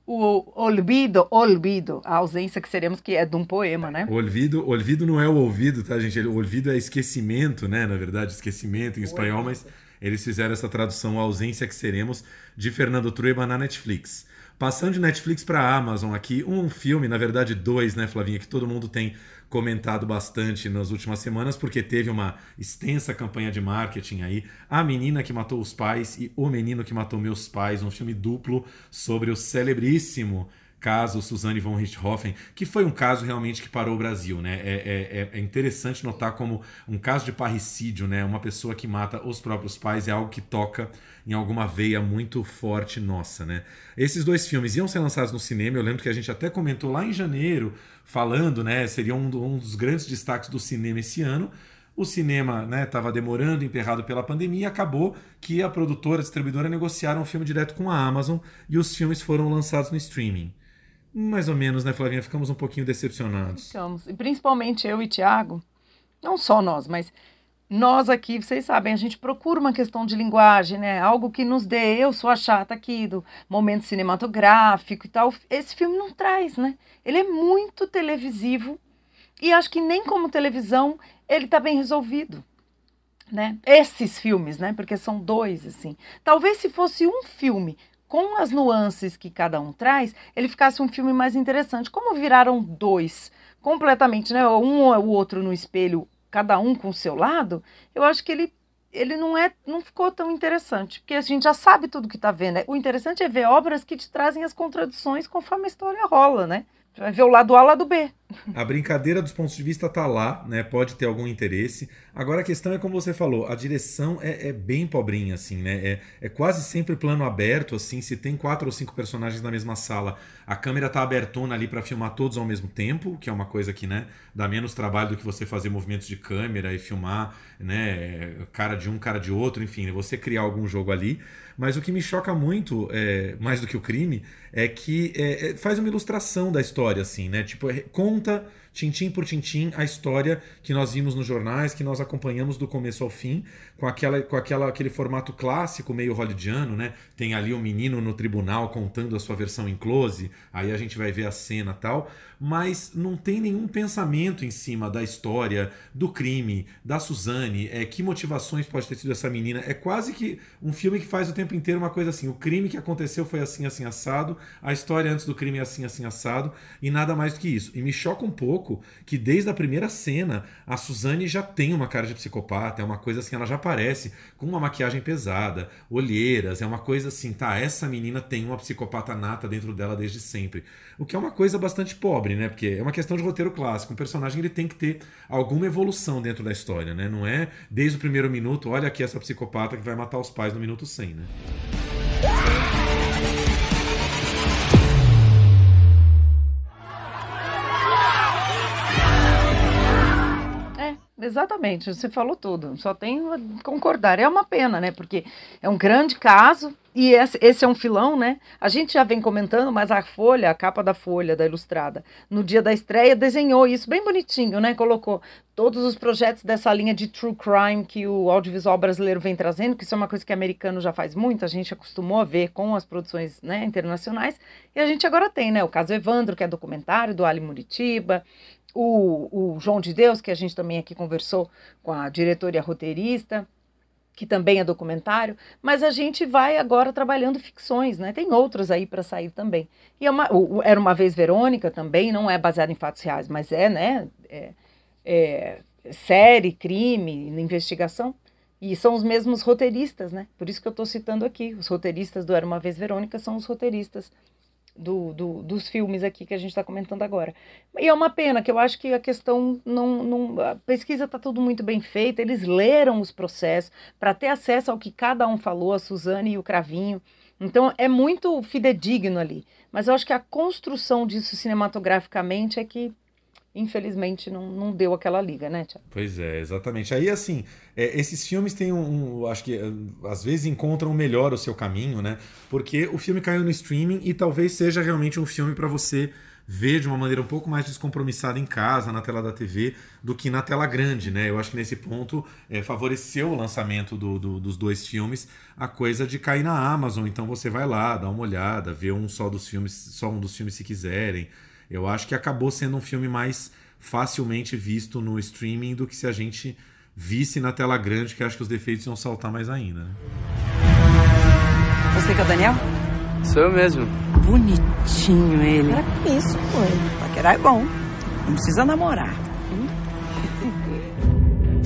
F: o Olvido, Olvido, a ausência que seremos, que é de um poema, né?
D: Olvido, olvido não é o ouvido, tá, gente? O olvido é esquecimento, né? Na verdade, esquecimento em espanhol, mas eles fizeram essa tradução, a ausência que seremos, de Fernando Trueba na Netflix. Passando de Netflix para Amazon aqui, um filme, na verdade dois, né, Flavinha, que todo mundo tem comentado bastante nas últimas semanas, porque teve uma extensa campanha de marketing aí. A Menina que Matou os Pais e O Menino que Matou Meus Pais, um filme duplo sobre o celebríssimo caso Suzanne von Richthofen, que foi um caso realmente que parou o Brasil, né? É, é, é, é, interessante notar como um caso de parricídio, né? Uma pessoa que mata os próprios pais é algo que toca em alguma veia muito forte nossa, né? Esses dois filmes iam ser lançados no cinema, eu lembro que a gente até comentou lá em janeiro falando, né? Seria um, um dos grandes destaques do cinema esse ano. O cinema estava né, demorando, emperrado pela pandemia, e acabou que a produtora, a distribuidora negociaram o filme direto com a Amazon e os filmes foram lançados no streaming. Mais ou menos, né, Flavinha? Ficamos um pouquinho decepcionados.
F: Ficamos. E principalmente eu e Tiago, não só nós, mas nós aqui, vocês sabem, a gente procura uma questão de linguagem, né? Algo que nos dê. Eu sou a chata aqui do momento cinematográfico e tal. Esse filme não traz, né? Ele é muito televisivo e acho que nem como televisão ele está bem resolvido. Né? Esses filmes, né? Porque são dois, assim. Talvez se fosse um filme com as nuances que cada um traz, ele ficasse um filme mais interessante. Como viraram dois completamente, né? Um ou o outro no espelho cada um com o seu lado, eu acho que ele ele não é não ficou tão interessante, porque a gente já sabe tudo que está vendo. Né? O interessante é ver obras que te trazem as contradições conforme a história rola, né? Vai ver o lado A, o lado B.
D: A brincadeira dos pontos de vista tá lá, né? Pode ter algum interesse. Agora a questão é como você falou, a direção é, é bem pobrinha, assim, né? É, é, quase sempre plano aberto, assim. Se tem quatro ou cinco personagens na mesma sala, a câmera tá abertona ali para filmar todos ao mesmo tempo, que é uma coisa que, né, dá menos trabalho do que você fazer movimentos de câmera e filmar, né, cara de um, cara de outro, enfim, você criar algum jogo ali. Mas o que me choca muito, é, mais do que o crime, é que é, é faz uma ilustração da história, assim, né? Tipo, é, conta tintim por tintim, a história que nós vimos nos jornais, que nós acompanhamos do começo ao fim, com, aquela, com aquela, aquele formato clássico, meio hollywoodiano, né? Tem ali o um menino no tribunal contando a sua versão em close, aí a gente vai ver a cena tal, mas não tem nenhum pensamento em cima da história, do crime, da Suzane, é, que motivações pode ter tido essa menina. É quase que um filme que faz o tempo inteiro uma coisa assim: o crime que aconteceu foi assim, assim, assado, a história antes do crime é assim, assim, assado, e nada mais do que isso. E me choca um pouco pouco que desde a primeira cena a Suzane já tem uma cara de psicopata, é uma coisa assim, ela já aparece com uma maquiagem pesada, olheiras, é uma coisa assim, tá, essa menina tem uma psicopata nata dentro dela desde sempre. O que é uma coisa bastante pobre, né? Porque é uma questão de roteiro clássico. Um personagem ele tem que ter alguma evolução dentro da história, né? Não é desde o primeiro minuto, olha aqui essa psicopata que vai matar os pais no minuto 100, né?
F: Exatamente, você falou tudo. Só tenho a concordar. É uma pena, né? Porque é um grande caso e esse, é um filão, né? A gente já vem comentando, mas a Folha, a capa da Folha, da Ilustrada, no dia da estreia, desenhou isso bem bonitinho, né? Colocou todos os projetos dessa linha de true crime que o audiovisual brasileiro vem trazendo, que isso é uma coisa que o americano já faz muito, a gente acostumou a ver com as produções né, internacionais, e a gente agora tem, né? O caso Evandro, que é documentário do Ali Muritiba, o, o João de Deus, que a gente também aqui conversou com a diretora e a roteirista, que também é documentário, mas a gente vai agora trabalhando ficções, né? Tem outros aí para sair também. E é uma, o, Era Uma Vez Verônica também, não é baseado em fatos reais, mas é, né? É, é, série, crime, investigação. E são os mesmos roteiristas, né? Por isso que eu estou citando aqui. Os roteiristas do Era Uma Vez Verônica são os roteiristas do, do, dos filmes aqui que a gente está comentando agora. E é uma pena que eu acho que a questão não. não a pesquisa está tudo muito bem feita, eles leram os processos para ter acesso ao que cada um falou, a Suzane e o Cravinho. Então é muito fidedigno ali. Mas eu acho que a construção disso cinematograficamente é que infelizmente não, não deu aquela liga, né, Tiago?
D: Pois é, exatamente. Aí, assim, é, esses filmes têm um, um, Acho que às vezes encontram melhor o seu caminho, né? Porque o filme caiu no streaming e talvez seja realmente um filme para você ver de uma maneira um pouco mais descompromissada em casa, na tela da TV, do que na tela grande, né? Eu acho que nesse ponto é, favoreceu o lançamento do, do, dos dois filmes a coisa de cair na Amazon. Então você vai lá, dá uma olhada, vê um só dos filmes, só um dos filmes se quiserem. Eu acho que acabou sendo um filme mais facilmente visto no streaming do que se a gente visse na tela grande, que acho que os defeitos iam saltar mais ainda. Né?
I: Você que é o Daniel?
J: Sou eu mesmo.
I: Bonitinho ele.
K: É isso, foi.
I: Paquerar é bom. Não precisa namorar.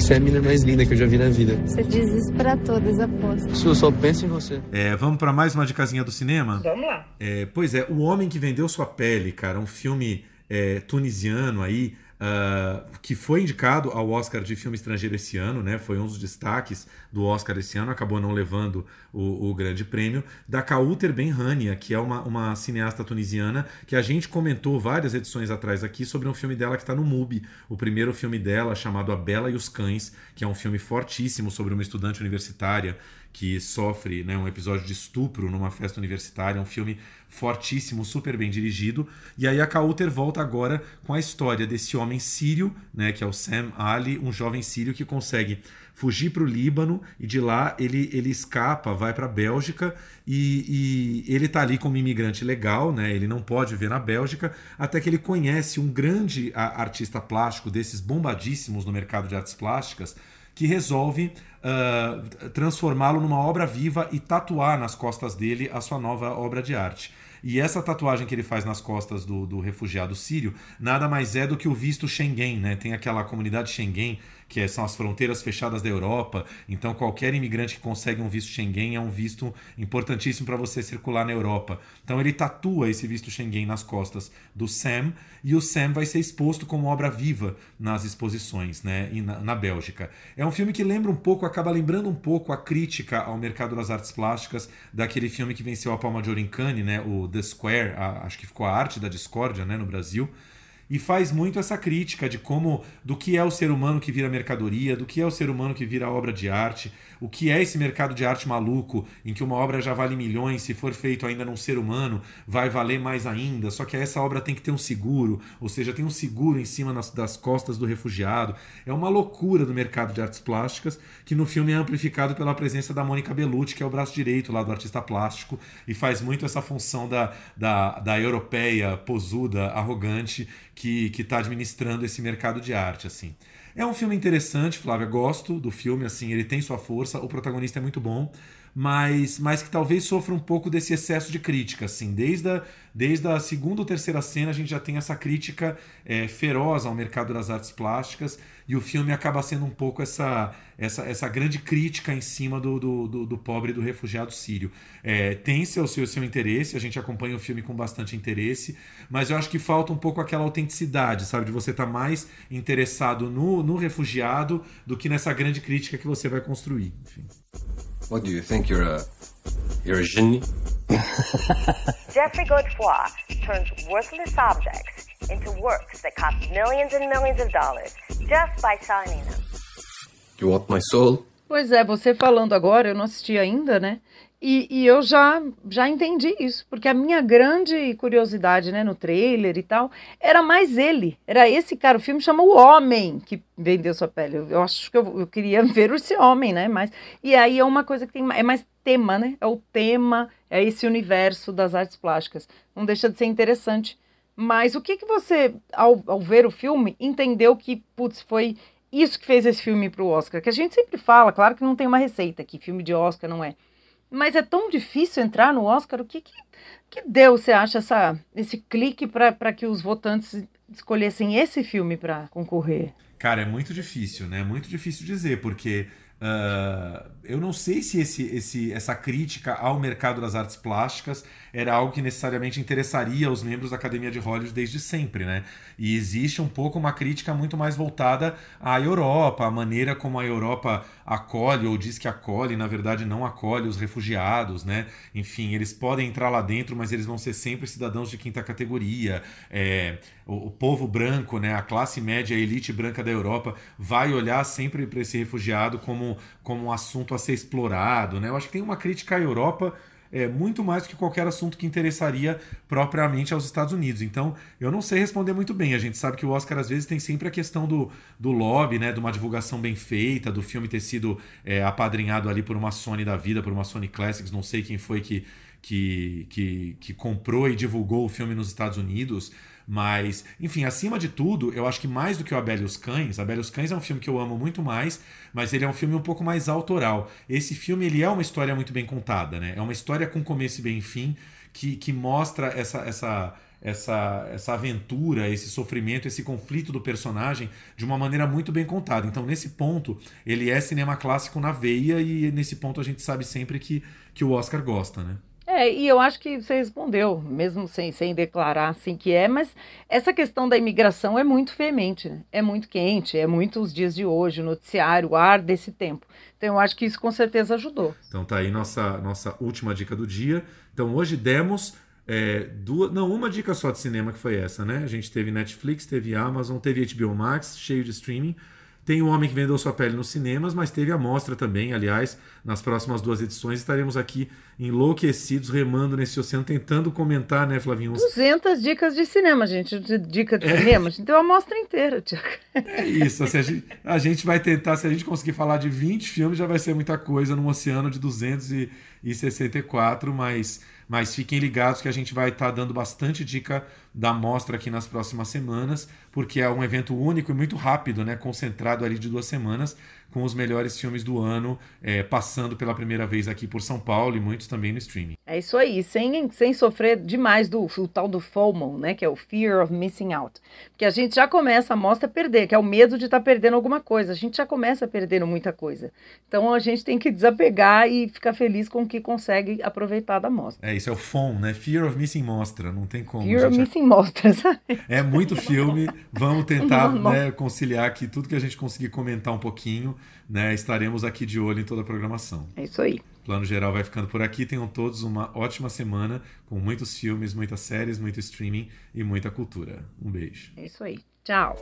J: Você é a menina mais linda que eu já vi na vida.
K: Você diz isso pra todas, aposto.
J: Su, só penso em você.
D: É, vamos para mais uma dicasinha do cinema?
F: Vamos lá.
D: É, pois é, O Homem que Vendeu Sua Pele, cara, um filme é, tunisiano aí, Uh, que foi indicado ao Oscar de filme estrangeiro esse ano, né? Foi um dos destaques do Oscar esse ano, acabou não levando o, o grande prêmio, da Kauter Benhania, que é uma, uma cineasta tunisiana que a gente comentou várias edições atrás aqui sobre um filme dela que está no MUBI, o primeiro filme dela chamado A Bela e os Cães, que é um filme fortíssimo sobre uma estudante universitária que sofre né, um episódio de estupro numa festa universitária, um filme fortíssimo, super bem dirigido. E aí a Kauter volta agora com a história desse homem sírio, né, que é o Sam Ali, um jovem sírio que consegue fugir para o Líbano e de lá ele, ele escapa, vai para a Bélgica e, e, ele está ali como imigrante legal, né? Ele não pode viver na Bélgica até que ele conhece um grande artista plástico desses bombadíssimos no mercado de artes plásticas que resolve uh, transformá-lo numa obra viva e tatuar nas costas dele a sua nova obra de arte. E essa tatuagem que ele faz nas costas do, do refugiado sírio nada mais é do que o visto Schengen, né? Tem aquela comunidade Schengen que são as fronteiras fechadas da Europa. Então, qualquer imigrante que consegue um visto Schengen é um visto importantíssimo para você circular na Europa. Então, ele tatua esse visto Schengen nas costas do Sam e o Sam vai ser exposto como obra viva nas exposições, né, na, na Bélgica. É um filme que lembra um pouco, acaba lembrando um pouco a crítica ao mercado das artes plásticas daquele filme que venceu a Palma de Ouro em Cannes, né, o The Square, a, acho que ficou a arte da discórdia, né, no Brasil e faz muito essa crítica de como do que é o ser humano que vira mercadoria, do que é o ser humano que vira obra de arte, o que é esse mercado de arte maluco em que uma obra já vale milhões, se for feito ainda num ser humano, vai valer mais ainda. Só que essa obra tem que ter um seguro, ou seja, tem um seguro em cima nas, das costas do refugiado. É uma loucura do mercado de artes plásticas que no filme é amplificado pela presença da Mônica Bellucci, que é o braço direito lá do artista plástico e faz muito essa função da, da, da europeia posuda, arrogante que está administrando esse mercado de arte assim. É um filme interessante, Flávia, gosto do filme, assim, ele tem sua força, o protagonista é muito bom, mas, mas que talvez sofra um pouco desse excesso de crítica, assim, desde a, desde a segunda ou terceira cena a gente já tem essa crítica é, feroz ao mercado das artes plásticas, e o filme acaba sendo um pouco essa, essa, essa grande crítica em cima do, do, do, do pobre do refugiado sírio. É, tem seu, seu, seu interesse, a gente acompanha o filme com bastante interesse, mas eu acho que falta um pouco aquela autenticidade, sabe? De você estar tá mais interessado no, no refugiado do que nessa grande crítica que você vai construir. Enfim.
J: What do you think? You're a, you're a genie?
L: Jeffrey Godefroy turns worthless objects into works that cost millions and millions of dollars just by signing them.
J: You want my soul?
F: Pois é, você falando agora, eu não assisti ainda, né? E, e, eu já, já entendi isso, porque a minha grande curiosidade né, no trailer e tal era mais ele. Era esse cara. O filme chama O Homem que vendeu sua pele. Eu, eu acho que eu, eu, queria ver esse homem, né? Mas, e aí é uma coisa que tem é mais tema, né? É o tema, é esse universo das artes plásticas. Não deixa de ser interessante. Mas o que, que você, ao, ao ver o filme, entendeu que, putz, foi isso que fez esse filme para o Oscar? Que a gente sempre fala, claro que não tem uma receita, que filme de Oscar não é. Mas é tão difícil entrar no Oscar. O que, que, que deu, você acha, essa, esse clique para que os votantes escolhessem esse filme para concorrer?
D: Cara, é muito difícil, né? Muito difícil dizer, porque uh, eu não sei se esse, esse, essa crítica ao mercado das artes plásticas era algo que necessariamente interessaria os membros da Academia de Hollywood desde sempre, né? E existe um pouco uma crítica muito mais voltada à Europa, a maneira como a Europa acolhe ou diz que acolhe, na verdade não acolhe os refugiados, né? Enfim, eles podem entrar lá dentro, mas eles vão ser sempre cidadãos de quinta categoria. É, o, o povo branco, né? A classe média, a elite branca da Europa vai olhar sempre para esse refugiado como, como um assunto a ser explorado, né? Eu acho que tem uma crítica à Europa é, muito mais do que qualquer assunto que interessaria propriamente aos Estados Unidos. Então, eu não sei responder muito bem. A gente sabe que o Oscar, às vezes, tem sempre a questão do, do lobby, né? De uma divulgação bem feita, do filme ter sido é, apadrinhado ali por uma Sony da vida, por uma Sony Classics, não sei quem foi que, que, que, que comprou e divulgou o filme nos Estados Unidos. Mas, enfim, acima de tudo, eu acho que mais do que o Abel e os Cães, Abel e os Cães é um filme que eu amo muito mais, mas ele é um filme um pouco mais autoral. Esse filme, ele é uma história muito bem contada, né? É uma história com começo e bem fim, que, que mostra essa, essa, essa, essa aventura, esse sofrimento, esse conflito do personagem de uma maneira muito bem contada. Então, nesse ponto, ele é cinema clássico na veia e nesse ponto a gente sabe sempre que, que o Oscar gosta, né?
F: É, e eu acho que você respondeu, mesmo sem, sem declarar assim que é, mas essa questão da imigração é muito veemente, né? é muito quente, é muito os dias de hoje, o noticiário, o ar desse tempo. Então eu acho que isso com certeza ajudou.
D: Então tá aí nossa, nossa última dica do dia. Então hoje demos é, duas, não, uma dica só de cinema que foi essa, né? A gente teve Netflix, teve Amazon, teve HBO Max, cheio de streaming. Tem o Homem que Vendeu Sua Pele nos cinemas, mas teve a mostra também. Aliás, nas próximas duas edições estaremos aqui enlouquecidos, remando nesse oceano, tentando comentar, né, Flavinho?
F: 200 dicas de cinema, gente. De dica de é. cinema. A gente deu a mostra inteira, Tiago.
D: É isso. Assim, a, gente, a gente vai tentar, se a gente conseguir falar de 20 filmes, já vai ser muita coisa num oceano de 264, mas mas fiquem ligados que a gente vai estar tá dando bastante dica da mostra aqui nas próximas semanas, porque é um evento único e muito rápido, né? Concentrado ali de duas semanas com os melhores filmes do ano, é, passando pela primeira vez aqui por São Paulo e muitos também no streaming.
F: É isso aí, sem, sem sofrer demais do o tal do FOMO, né, que é o Fear of Missing Out. Porque a gente já começa a mostra a perder, que é o medo de estar tá perdendo alguma coisa. A gente já começa perdendo muita coisa. Então a gente tem que desapegar e ficar feliz com o que consegue aproveitar da mostra.
D: É, isso é o FOM, né? Fear of Missing Mostra, não tem como.
F: Fear of Missing Mostra, sabe?
D: É muito filme, vamos tentar né, conciliar aqui tudo que a gente conseguir comentar um pouquinho né, estaremos aqui de olho em toda a programação.
F: É isso aí.
D: Plano Geral vai ficando por aqui. Tenham todos uma ótima semana com muitos filmes, muitas séries, muito streaming e muita cultura. Um beijo.
F: É isso aí. Tchau.